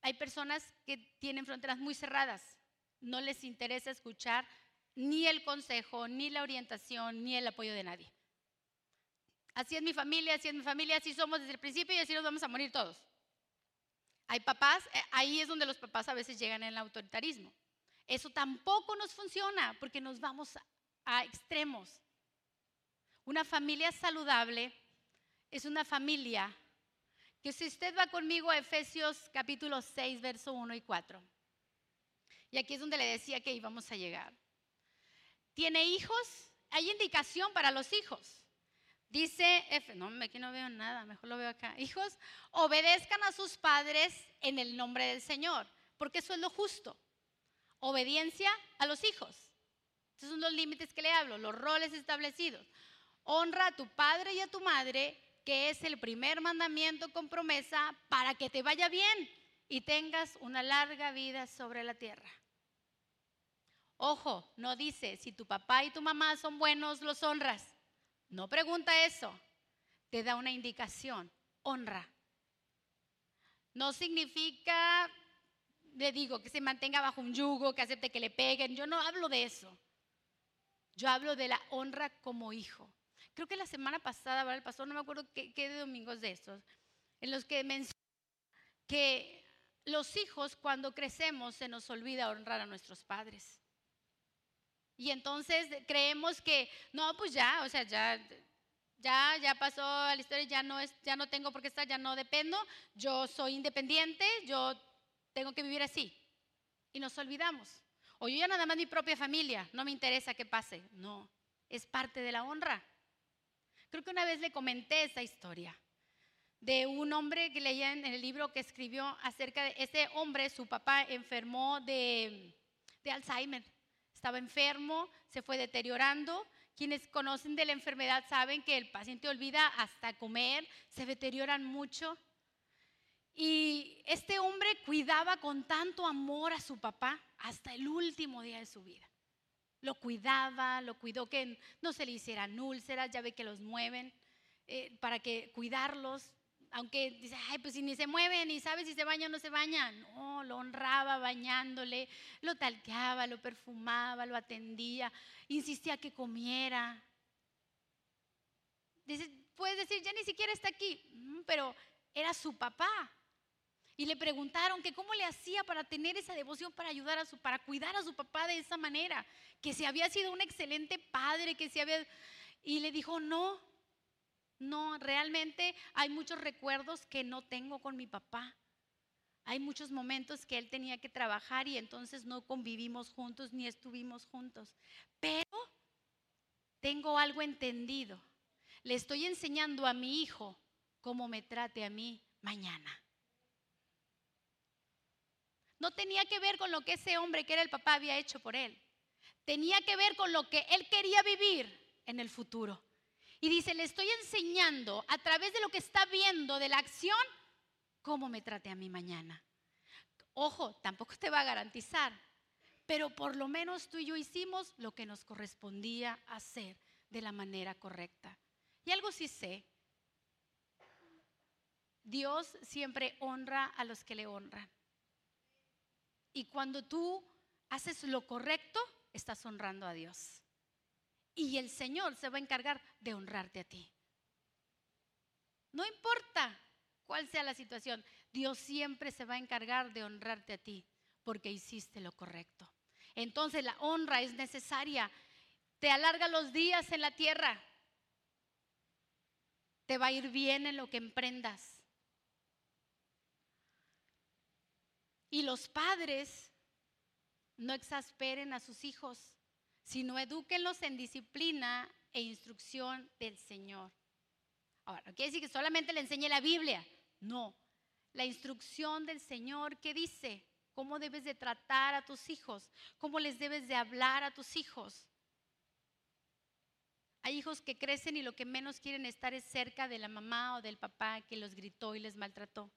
Hay personas que tienen fronteras muy cerradas, no les interesa escuchar ni el consejo, ni la orientación, ni el apoyo de nadie. Así es mi familia, así es mi familia, así somos desde el principio y así nos vamos a morir todos. Hay papás, eh, ahí es donde los papás a veces llegan en el autoritarismo. Eso tampoco nos funciona porque nos vamos a extremos. Una familia saludable es una familia que si usted va conmigo a Efesios capítulo 6, verso 1 y 4, y aquí es donde le decía que íbamos a llegar. ¿Tiene hijos? Hay indicación para los hijos. Dice F, no, aquí no veo nada, mejor lo veo acá. Hijos, obedezcan a sus padres en el nombre del Señor, porque eso es lo justo obediencia a los hijos. Estos son los límites que le hablo, los roles establecidos. Honra a tu padre y a tu madre, que es el primer mandamiento con promesa para que te vaya bien y tengas una larga vida sobre la tierra. Ojo, no dice, si tu papá y tu mamá son buenos, los honras. No pregunta eso. Te da una indicación, honra. No significa le digo que se mantenga bajo un yugo, que acepte que le peguen. Yo no hablo de eso. Yo hablo de la honra como hijo. Creo que la semana pasada, el pastor, no me acuerdo qué, qué de domingos de estos, en los que menciona que los hijos cuando crecemos se nos olvida honrar a nuestros padres. Y entonces creemos que, no, pues ya, o sea, ya, ya, ya pasó la historia, ya no, es, ya no tengo por qué estar, ya no dependo, yo soy independiente, yo tengo que vivir así. Y nos olvidamos. O yo ya nada más mi propia familia, no me interesa que pase. No, es parte de la honra. Creo que una vez le comenté esa historia de un hombre que leía en el libro que escribió acerca de ese hombre, su papá enfermó de, de Alzheimer. Estaba enfermo, se fue deteriorando. Quienes conocen de la enfermedad saben que el paciente olvida hasta comer, se deterioran mucho. Y este hombre cuidaba con tanto amor a su papá hasta el último día de su vida. Lo cuidaba, lo cuidó que no se le hicieran úlceras, ya ve que los mueven, eh, para que cuidarlos. Aunque dice, ay, pues si ni se mueven, ni sabe si se baña o no se baña. No, lo honraba bañándole, lo talqueaba, lo perfumaba, lo atendía, insistía que comiera. Dice, puedes decir, ya ni siquiera está aquí, mm, pero era su papá. Y le preguntaron que cómo le hacía para tener esa devoción para ayudar a su, para cuidar a su papá de esa manera, que si había sido un excelente padre, que si había... Y le dijo, no, no, realmente hay muchos recuerdos que no tengo con mi papá. Hay muchos momentos que él tenía que trabajar y entonces no convivimos juntos ni estuvimos juntos. Pero tengo algo entendido. Le estoy enseñando a mi hijo cómo me trate a mí mañana. No tenía que ver con lo que ese hombre que era el papá había hecho por él. Tenía que ver con lo que él quería vivir en el futuro. Y dice, le estoy enseñando a través de lo que está viendo de la acción, cómo me trate a mí mañana. Ojo, tampoco te va a garantizar, pero por lo menos tú y yo hicimos lo que nos correspondía hacer de la manera correcta. Y algo sí sé. Dios siempre honra a los que le honran. Y cuando tú haces lo correcto, estás honrando a Dios. Y el Señor se va a encargar de honrarte a ti. No importa cuál sea la situación, Dios siempre se va a encargar de honrarte a ti porque hiciste lo correcto. Entonces la honra es necesaria. Te alarga los días en la tierra. Te va a ir bien en lo que emprendas. Y los padres no exasperen a sus hijos, sino edúquenlos en disciplina e instrucción del Señor. Ahora, no quiere decir que solamente le enseñe la Biblia, no. La instrucción del Señor que dice cómo debes de tratar a tus hijos, cómo les debes de hablar a tus hijos. Hay hijos que crecen y lo que menos quieren estar es cerca de la mamá o del papá que los gritó y les maltrató.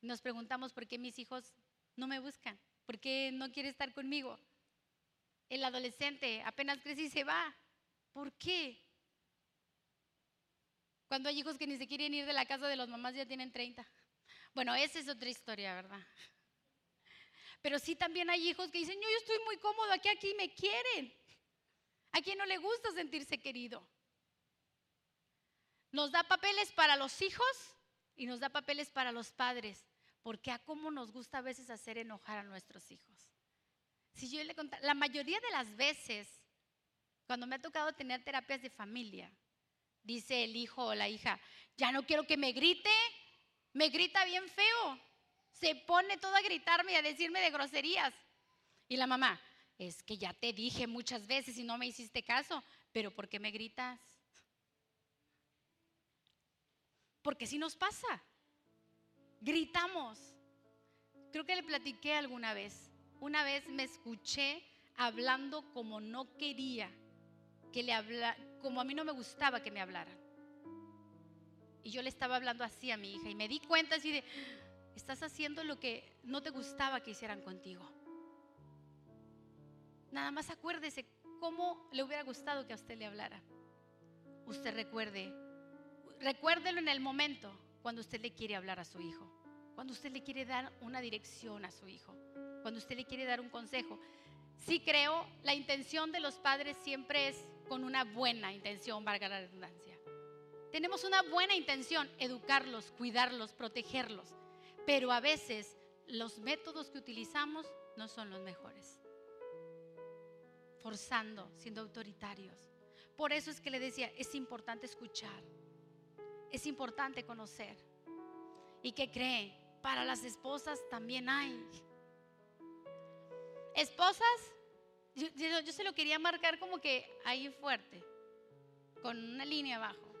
Nos preguntamos por qué mis hijos no me buscan, por qué no quiere estar conmigo. El adolescente apenas crece y se va. ¿Por qué? Cuando hay hijos que ni se quieren ir de la casa de los mamás ya tienen 30. Bueno, esa es otra historia, ¿verdad? Pero sí también hay hijos que dicen, yo, estoy muy cómodo, aquí, aquí me quieren. A quien no le gusta sentirse querido. Nos da papeles para los hijos y nos da papeles para los padres, porque a cómo nos gusta a veces hacer enojar a nuestros hijos. Si yo le contara, la mayoría de las veces, cuando me ha tocado tener terapias de familia, dice el hijo o la hija, ya no quiero que me grite, me grita bien feo, se pone todo a gritarme y a decirme de groserías. Y la mamá, es que ya te dije muchas veces y no me hiciste caso, pero ¿por qué me gritas? Porque si nos pasa, gritamos. Creo que le platiqué alguna vez. Una vez me escuché hablando como no quería que le habla, como a mí no me gustaba que me hablaran. Y yo le estaba hablando así a mi hija y me di cuenta así de, estás haciendo lo que no te gustaba que hicieran contigo. Nada más acuérdese cómo le hubiera gustado que a usted le hablara. Usted recuerde, recuérdelo en el momento cuando usted le quiere hablar a su hijo, cuando usted le quiere dar una dirección a su hijo, cuando usted le quiere dar un consejo. Sí creo, la intención de los padres siempre es con una buena intención, valga la redundancia. Tenemos una buena intención, educarlos, cuidarlos, protegerlos, pero a veces los métodos que utilizamos no son los mejores. Forzando, siendo autoritarios. Por eso es que le decía, es importante escuchar, es importante conocer. ¿Y qué cree? Para las esposas también hay. Esposas yo, se lo quería marcar como que ahí fuerte, con una línea abajo.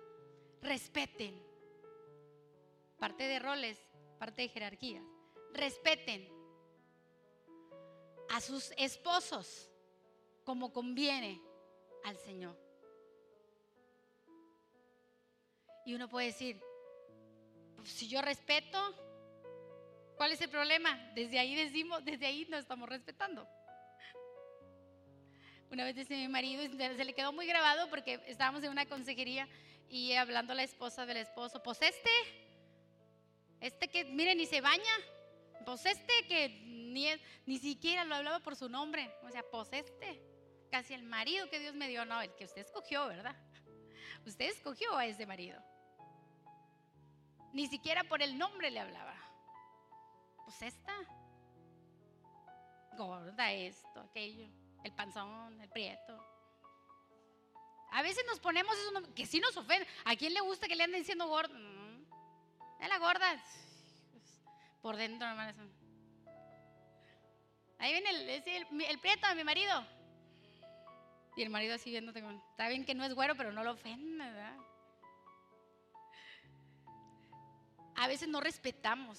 Respeten. Parte de roles, parte de jerarquía. Respeten a sus esposos como conviene al Señor. Y uno puede decir, pues, si yo respeto, ¿cuál es el problema? Desde ahí decimos, desde ahí nos estamos respetando. Una vez dice mi marido, se le quedó muy grabado porque estábamos en una consejería y hablando a la esposa del esposo, pues este, este que, miren, ni se baña, pues este que ni, ni siquiera lo hablaba por su nombre, o sea, pues este, casi el marido que Dios me dio, no, el que usted escogió, ¿verdad? Usted escogió a ese marido. Ni siquiera por el nombre le hablaba. Pues esta, gorda esto, aquello el panzón, el prieto. A veces nos ponemos eso que sí nos ofende. ¿A quién le gusta que le anden diciendo gordo? Mm. Es la gorda. Por dentro, hermanos. Ahí viene el, el, prieto de mi marido. Y el marido así viéndote Está bien que no es güero, pero no lo ofende, ¿verdad? A veces no respetamos.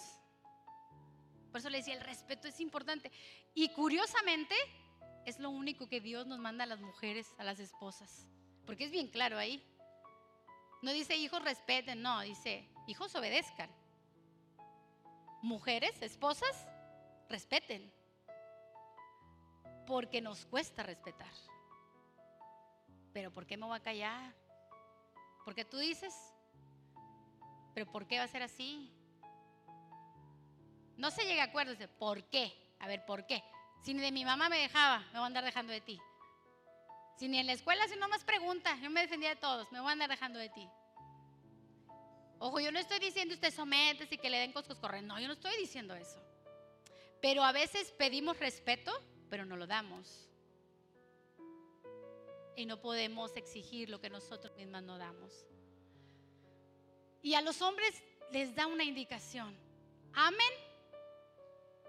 Por eso le decía, el respeto es importante. Y curiosamente, es lo único que Dios nos manda a las mujeres, a las esposas. Porque es bien claro ahí. No dice hijos respeten, no, dice hijos obedezcan. Mujeres, esposas, respeten. Porque nos cuesta respetar. Pero ¿por qué me voy a callar? Porque tú dices, pero ¿por qué va a ser así? No se llega a acuerdos de por qué. A ver, ¿por qué? Si ni de mi mamá me dejaba, me voy a andar dejando de ti. Si ni en la escuela, si no más pregunta, yo me defendía de todos, me voy a andar dejando de ti. Ojo, yo no estoy diciendo usted somete y que le den cosas corriendo. No, yo no estoy diciendo eso. Pero a veces pedimos respeto, pero no lo damos. Y no podemos exigir lo que nosotros mismos no damos. Y a los hombres les da una indicación. Amen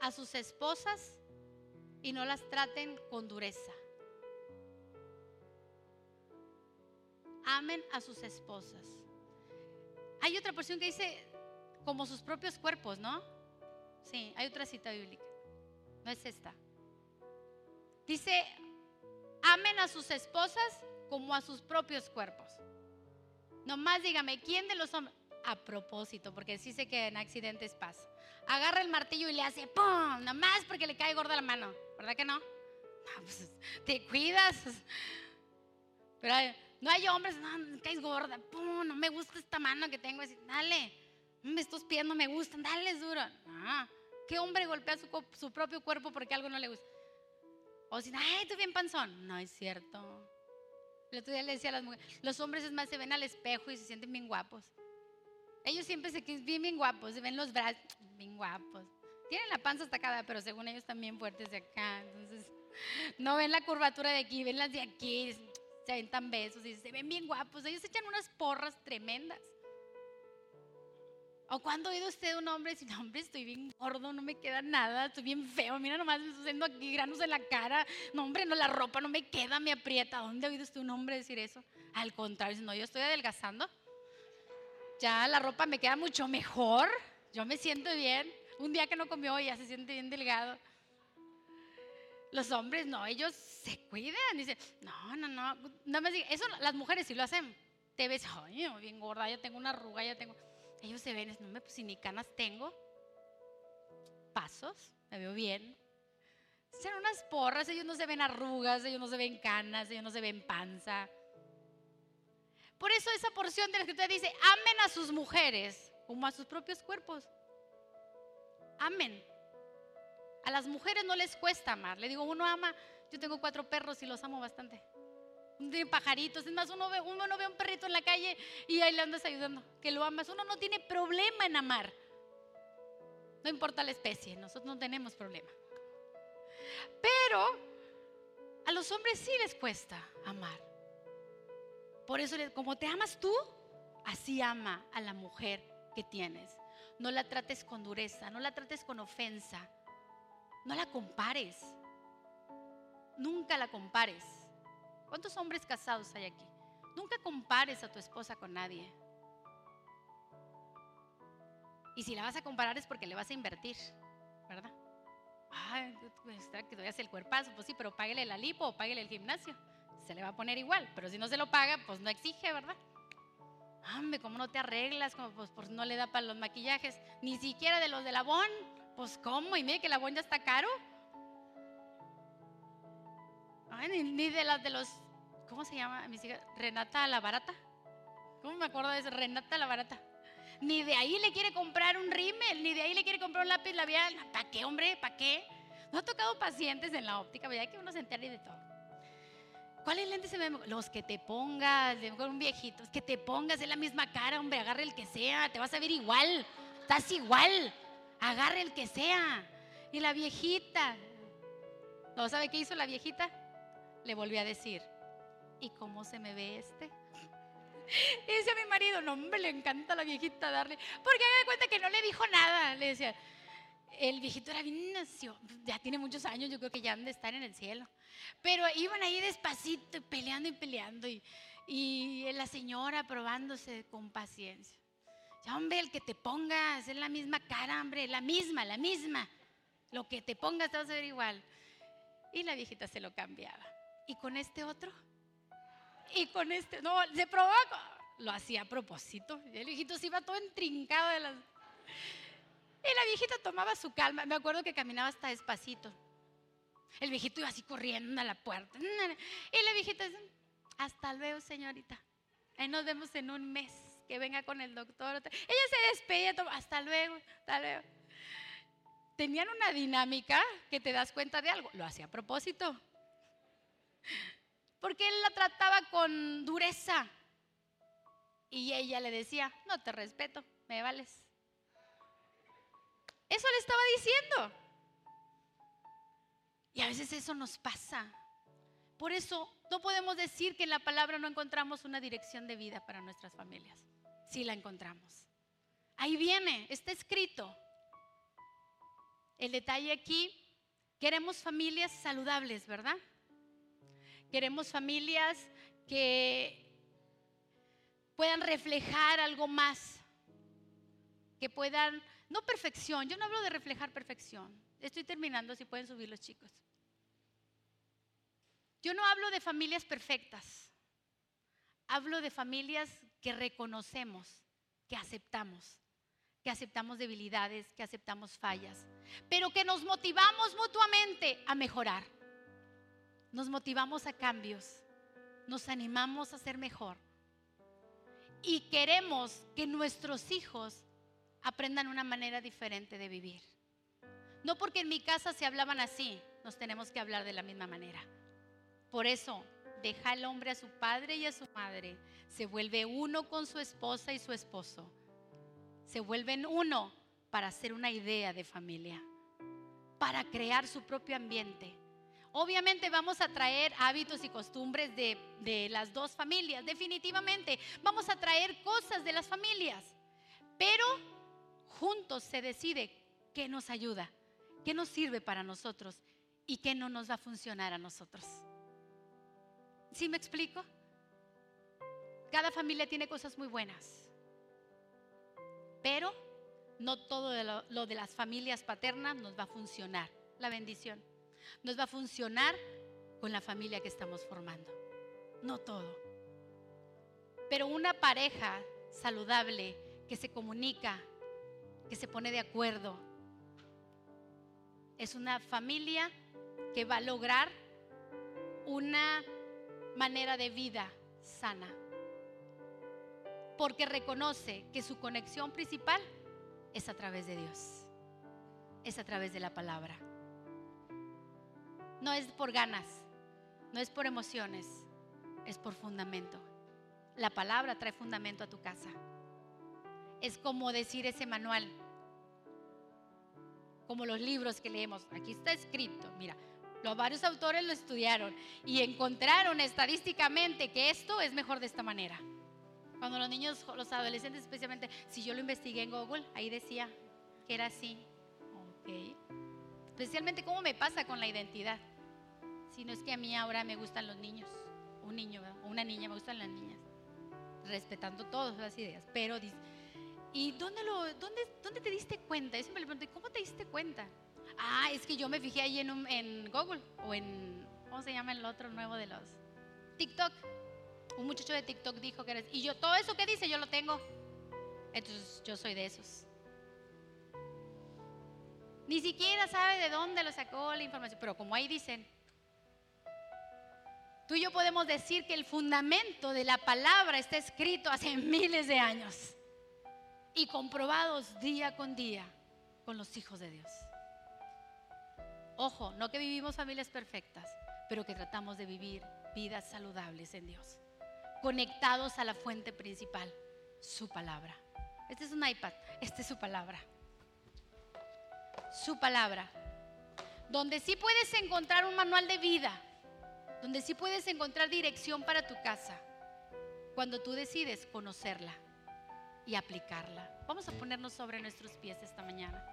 a sus esposas y no las traten con dureza. Amen a sus esposas. Hay otra porción que dice como sus propios cuerpos, ¿no? Sí, hay otra cita bíblica. No es esta. Dice, amen a sus esposas como a sus propios cuerpos. Nomás dígame, ¿quién de los hombres? A propósito, porque sí sé que en accidentes pasa. Agarra el martillo y le hace ¡pum! Nomás porque le cae gorda la mano. ¿Verdad que no? Pues, te cuidas. Pero no hay hombres, no, caes gorda. ¡Pum! No me gusta esta mano que tengo. Así, dale. Estos pies no me gustan. Dale duro. No. ¿Qué hombre golpea su, su propio cuerpo porque algo no le gusta? O si, ay, tú bien panzón. No es cierto. El otro día le decía a las mujeres, los hombres es más se ven al espejo y se sienten bien guapos. Ellos siempre se ven bien, bien guapos, se ven los brazos bien guapos. Tienen la panza estacada, pero según ellos también fuertes de acá. Entonces, no ven la curvatura de aquí, ven las de aquí, se ven tan besos y se ven bien guapos. Ellos echan unas porras tremendas. ¿O cuando ha oído usted un hombre decir, hombre, estoy bien gordo, no me queda nada, estoy bien feo, mira nomás, me estoy haciendo aquí granos en la cara, no, hombre, no, la ropa no me queda, me aprieta. ¿Dónde ha oído usted un hombre decir eso? Al contrario, no, yo estoy adelgazando, ya la ropa me queda mucho mejor, yo me siento bien. Un día que no comió ya se siente bien delgado. Los hombres no, ellos se cuidan. Dicen, no, no, no. no me eso las mujeres sí lo hacen. Te ves, ay, bien gorda, ya tengo una arruga, ya tengo. Ellos se ven, no me, pues ni canas tengo. Pasos, me veo bien. Son unas porras, ellos no se ven arrugas, ellos no se ven canas, ellos no se ven panza. Por eso esa porción de la escritura dice, amen a sus mujeres como a sus propios cuerpos. Amen. A las mujeres no les cuesta amar. Le digo, uno ama, yo tengo cuatro perros y los amo bastante. Tiene pajaritos, es más, uno ve, uno no ve un perrito en la calle y ahí le andas ayudando, que lo amas. Uno no tiene problema en amar. No importa la especie, nosotros no tenemos problema. Pero a los hombres sí les cuesta amar. Por eso, como te amas tú, así ama a la mujer que tienes. No la trates con dureza, no la trates con ofensa. No la compares. Nunca la compares. ¿Cuántos hombres casados hay aquí? Nunca compares a tu esposa con nadie. Y si la vas a comparar es porque le vas a invertir, ¿verdad? Ay, que te el cuerpazo, pues sí, pero páguele la lipo o páguele el gimnasio. Se le va a poner igual, pero si no se lo paga, pues no exige, ¿verdad? Hombre, ¿cómo no te arreglas? Como, pues, pues no le da para los maquillajes, ni siquiera de los de la Bon. Pues cómo, y mire que la Bon ya está caro. Ay, ni, de las de los, ¿cómo se llama? Mis hijas? Renata la barata. ¿Cómo me acuerdo de eso? Renata la barata. Ni de ahí le quiere comprar un rímel, ni de ahí le quiere comprar un lápiz labial. ¿Para qué, hombre? ¿Para qué? No ha tocado pacientes en la óptica, ¿verdad? Que uno se entere de todo. ¿Cuáles lentes se ven? Los que te pongas, con un viejito, que te pongas en la misma cara, hombre, agarre el que sea, te vas a ver igual, estás igual, agarre el que sea. Y la viejita, ¿no sabe qué hizo la viejita? Le volvió a decir, ¿y cómo se me ve este? Y dice a mi marido, no, hombre, le encanta la viejita darle, porque me da cuenta que no le dijo nada. Le decía, el viejito era bien nació, ya tiene muchos años, yo creo que ya han de estar en el cielo. Pero iban ahí despacito, peleando y peleando, y, la señora probándose con paciencia. Ya, hombre, el que te pongas es la misma cara, hombre, la misma, la misma. Lo que te pongas te vas a ver igual. Y la viejita se lo cambiaba. ¿Y con este otro? Y con este, no, se probaba, lo hacía a propósito. El viejito se iba todo intrincado de las... Y la viejita tomaba su calma. Me acuerdo que caminaba hasta despacito. El viejito iba así corriendo a la puerta. Y la viejita dice, hasta luego, señorita. Ahí nos vemos en un mes, que venga con el doctor. Ella se despedía, hasta luego, hasta luego. Tenían una dinámica que te das cuenta de algo. Lo hacía a propósito. Porque él la trataba con dureza. Y ella le decía, no te respeto, me vales. Eso le estaba diciendo. Y a veces eso nos pasa. Por eso no podemos decir que en la palabra no encontramos una dirección de vida para nuestras familias. Sí la encontramos. Ahí viene, está escrito. El detalle aquí, queremos familias saludables, ¿verdad? Queremos familias que puedan reflejar algo más, que puedan, no perfección, yo no hablo de reflejar perfección, estoy terminando, si pueden subir los chicos. Yo no hablo de familias perfectas, hablo de familias que reconocemos, que aceptamos, que aceptamos debilidades, que aceptamos fallas, pero que nos motivamos mutuamente a mejorar. Nos motivamos a cambios, nos animamos a ser mejor y queremos que nuestros hijos aprendan una manera diferente de vivir. No porque en mi casa se hablaban así, nos tenemos que hablar de la misma manera. Por eso, deja el hombre a su padre y a su madre, se vuelve uno con su esposa y su esposo. Se vuelven uno para hacer una idea de familia, para crear su propio ambiente. Obviamente vamos a traer hábitos y costumbres de, de, las dos familias, definitivamente. Vamos a traer cosas de las familias, pero juntos se decide qué nos ayuda, qué nos sirve para nosotros y qué no nos va a funcionar a nosotros. ¿Sí me explico? Cada familia tiene cosas muy buenas, pero no todo lo, de las familias paternas nos va a funcionar. La bendición nos va a funcionar con la familia que estamos formando. No todo. Pero una pareja saludable que se comunica, que se pone de acuerdo, es una familia que va a lograr una manera de vida sana. Porque reconoce que su conexión principal es a través de Dios. Es a través de la palabra. No es por ganas, no es por emociones, es por fundamento. La palabra trae fundamento a tu casa. Es como decir ese manual, como los libros que leemos. Aquí está escrito, mira, los varios autores lo estudiaron y encontraron estadísticamente que esto es mejor de esta manera. Cuando los niños, los adolescentes especialmente, si yo lo investigué en Google, ahí decía que era así. Ok. Especialmente cómo me pasa con la identidad. Si no es que a mí ahora me gustan los niños, un niño o una niña, me gustan las niñas, respetando todas las ideas. Pero, ¿y dónde, lo, dónde, dónde te diste cuenta? Yo siempre le pregunto, ¿cómo te diste cuenta? Ah, es que yo me fijé ahí en, en Google o en, ¿cómo se llama el otro nuevo de los? TikTok. Un muchacho de TikTok dijo que eres, y yo todo eso que dice yo lo tengo. Entonces yo soy de esos. Ni siquiera sabe de dónde lo sacó la información, pero como ahí dicen, tú y yo podemos decir que el fundamento de la palabra está escrito hace miles de años y comprobados día con día con los hijos de Dios. Ojo, no que vivimos familias perfectas, pero que tratamos de vivir vidas saludables en Dios, conectados a la fuente principal, su palabra. Este es un iPad, esta es su palabra. Su palabra. Donde sí puedes encontrar un manual de vida, donde sí puedes encontrar dirección para tu casa, cuando tú decides conocerla y aplicarla. Vamos a ponernos sobre nuestros pies esta mañana.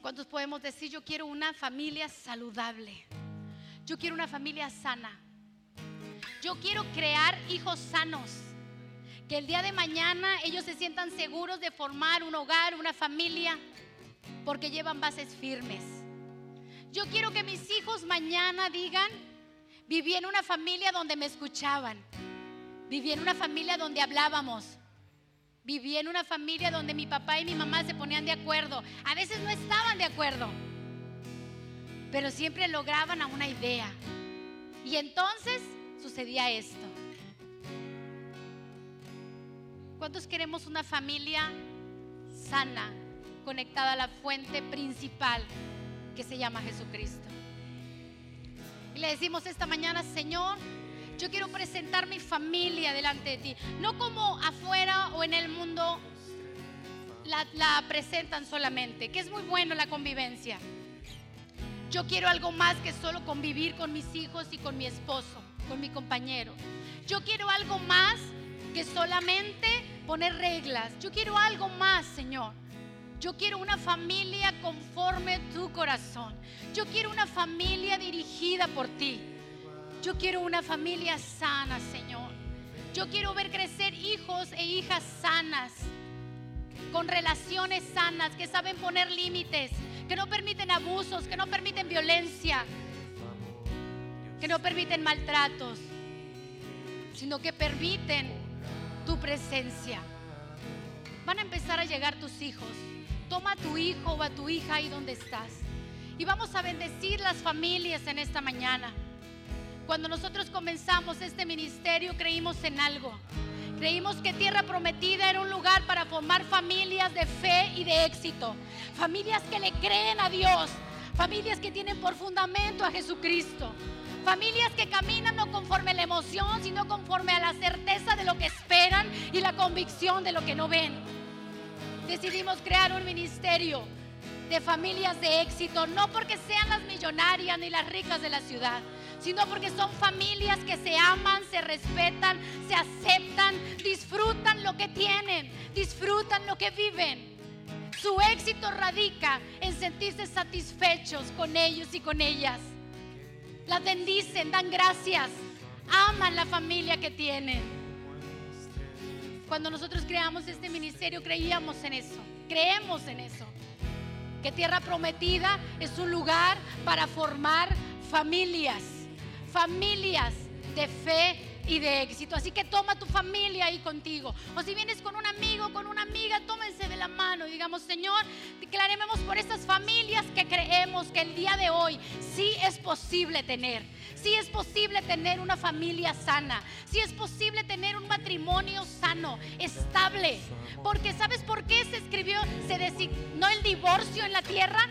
¿Cuántos podemos decir, yo quiero una familia saludable? Yo quiero una familia sana. Yo quiero crear hijos sanos. Que el día de mañana ellos se sientan seguros de formar un hogar, una familia, porque llevan bases firmes. Yo quiero que mis hijos mañana digan, viví en una familia donde me escuchaban. Viví en una familia donde hablábamos. Viví en una familia donde mi papá y mi mamá se ponían de acuerdo. A veces no estaban de acuerdo, pero siempre lograban a una idea. Y entonces sucedía esto. ¿Cuántos queremos una familia sana, conectada a la fuente principal que se llama Jesucristo? Y le decimos esta mañana, Señor, yo quiero presentar mi familia delante de ti, no como afuera o en el mundo la, la presentan solamente, que es muy bueno la convivencia. Yo quiero algo más que solo convivir con mis hijos y con mi esposo, con mi compañero. Yo quiero algo más que solamente poner reglas. Yo quiero algo más, Señor. Yo quiero una familia conforme tu corazón. Yo quiero una familia dirigida por ti. Yo quiero una familia sana, Señor. Yo quiero ver crecer hijos e hijas sanas, con relaciones sanas, que saben poner límites, que no permiten abusos, que no permiten violencia, que no permiten maltratos, sino que permiten tu presencia. Van a empezar a llegar tus hijos. Toma a tu hijo o a tu hija ahí donde estás. Y vamos a bendecir las familias en esta mañana. Cuando nosotros comenzamos este ministerio creímos en algo. Creímos que Tierra Prometida era un lugar para formar familias de fe y de éxito. Familias que le creen a Dios. Familias que tienen por fundamento a Jesucristo. Familias que caminan no conforme a la emoción, sino conforme a la certeza de lo que esperan y la convicción de lo que no ven. Decidimos crear un ministerio de familias de éxito, no porque sean las millonarias ni las ricas de la ciudad, sino porque son familias que se aman, se respetan, se aceptan, disfrutan lo que tienen, disfrutan lo que viven. Su éxito radica en sentirse satisfechos con ellos y con ellas. Las bendicen, dan gracias, aman la familia que tienen. Cuando nosotros creamos este ministerio creíamos en eso, creemos en eso. Que Tierra Prometida es un lugar para formar familias, familias de fe y de éxito. Así que toma tu familia ahí contigo. O si vienes con un amigo, con una amiga, tómense de la mano y digamos, Señor, declaremos por estas familias que creemos que el día de hoy sí es posible tener. Sí es posible tener una familia sana. Sí es posible tener un matrimonio sano, estable. Porque ¿sabes por qué se escribió, se designó el divorcio en la tierra?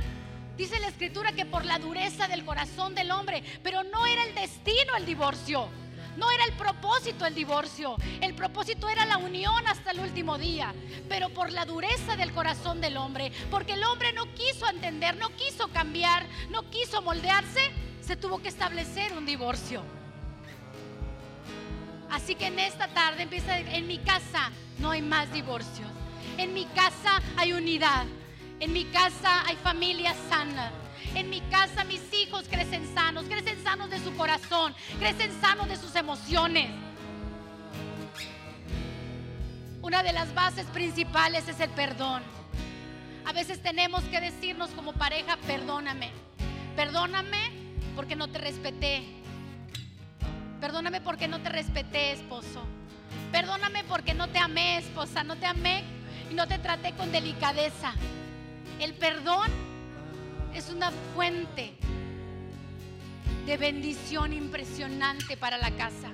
Dice la escritura que por la dureza del corazón del hombre, pero no era el destino el divorcio. No era el propósito el divorcio, el propósito era la unión hasta el último día, pero por la dureza del corazón del hombre, porque el hombre no quiso entender, no quiso cambiar, no quiso moldearse, se tuvo que establecer un divorcio. Así que en esta tarde empieza, en mi casa no hay más divorcios, en mi casa hay unidad, en mi casa hay familia sana en mi casa mis hijos crecen sanos, crecen sanos de su corazón, crecen sanos de sus emociones. Una de las bases principales es el perdón. A veces tenemos que decirnos como pareja, perdóname. Perdóname porque no te respeté. Perdóname porque no te respeté, esposo. Perdóname porque no te amé, esposa. No te amé y no te traté con delicadeza. El perdón es una fuente de bendición impresionante para la casa.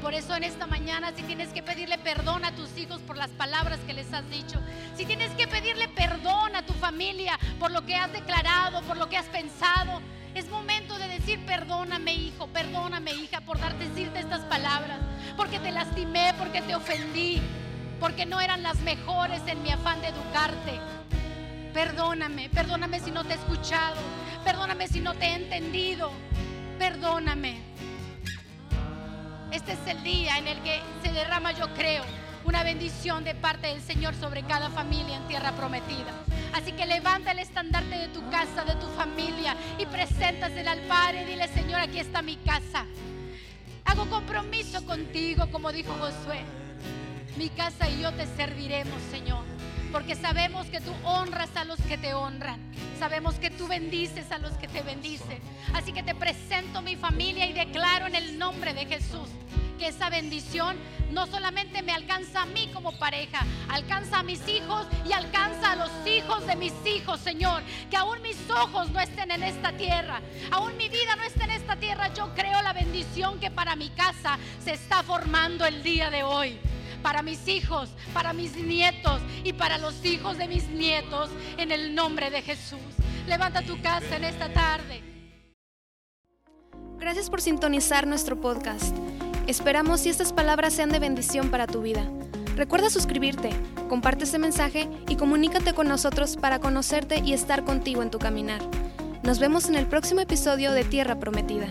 Por eso en esta mañana, si tienes que pedirle perdón a tus hijos por las palabras que les has dicho, si tienes que pedirle perdón a tu familia por lo que has declarado, por lo que has pensado, es momento de decir perdóname hijo, perdóname hija por darte decirte estas palabras, porque te lastimé, porque te ofendí, porque no eran las mejores en mi afán de educarte. Perdóname, perdóname si no te he escuchado, perdóname si no te he entendido, perdóname. Este es el día en el que se derrama, yo creo, una bendición de parte del Señor sobre cada familia en tierra prometida. Así que levanta el estandarte de tu casa, de tu familia y preséntasela al Padre. Dile, Señor, aquí está mi casa. Hago compromiso contigo, como dijo Josué. Mi casa y yo te serviremos, Señor porque sabemos que tú honras a los que te honran. Sabemos que tú bendices a los que te bendicen. Así que te presento mi familia y declaro en el nombre de Jesús que esa bendición no solamente me alcanza a mí como pareja, alcanza a mis hijos y alcanza a los hijos de mis hijos, Señor. Que aún mis ojos no estén en esta tierra, aún mi vida no esté en esta tierra. Yo creo la bendición que para mi casa se está formando el día de hoy para mis hijos, para mis nietos y para los hijos de mis nietos en el nombre de Jesús. Levanta tu casa en esta tarde. Gracias por sintonizar nuestro podcast. Esperamos si estas palabras sean de bendición para tu vida. Recuerda suscribirte, comparte este mensaje y comunícate con nosotros para conocerte y estar contigo en tu caminar. Nos vemos en el próximo episodio de Tierra Prometida.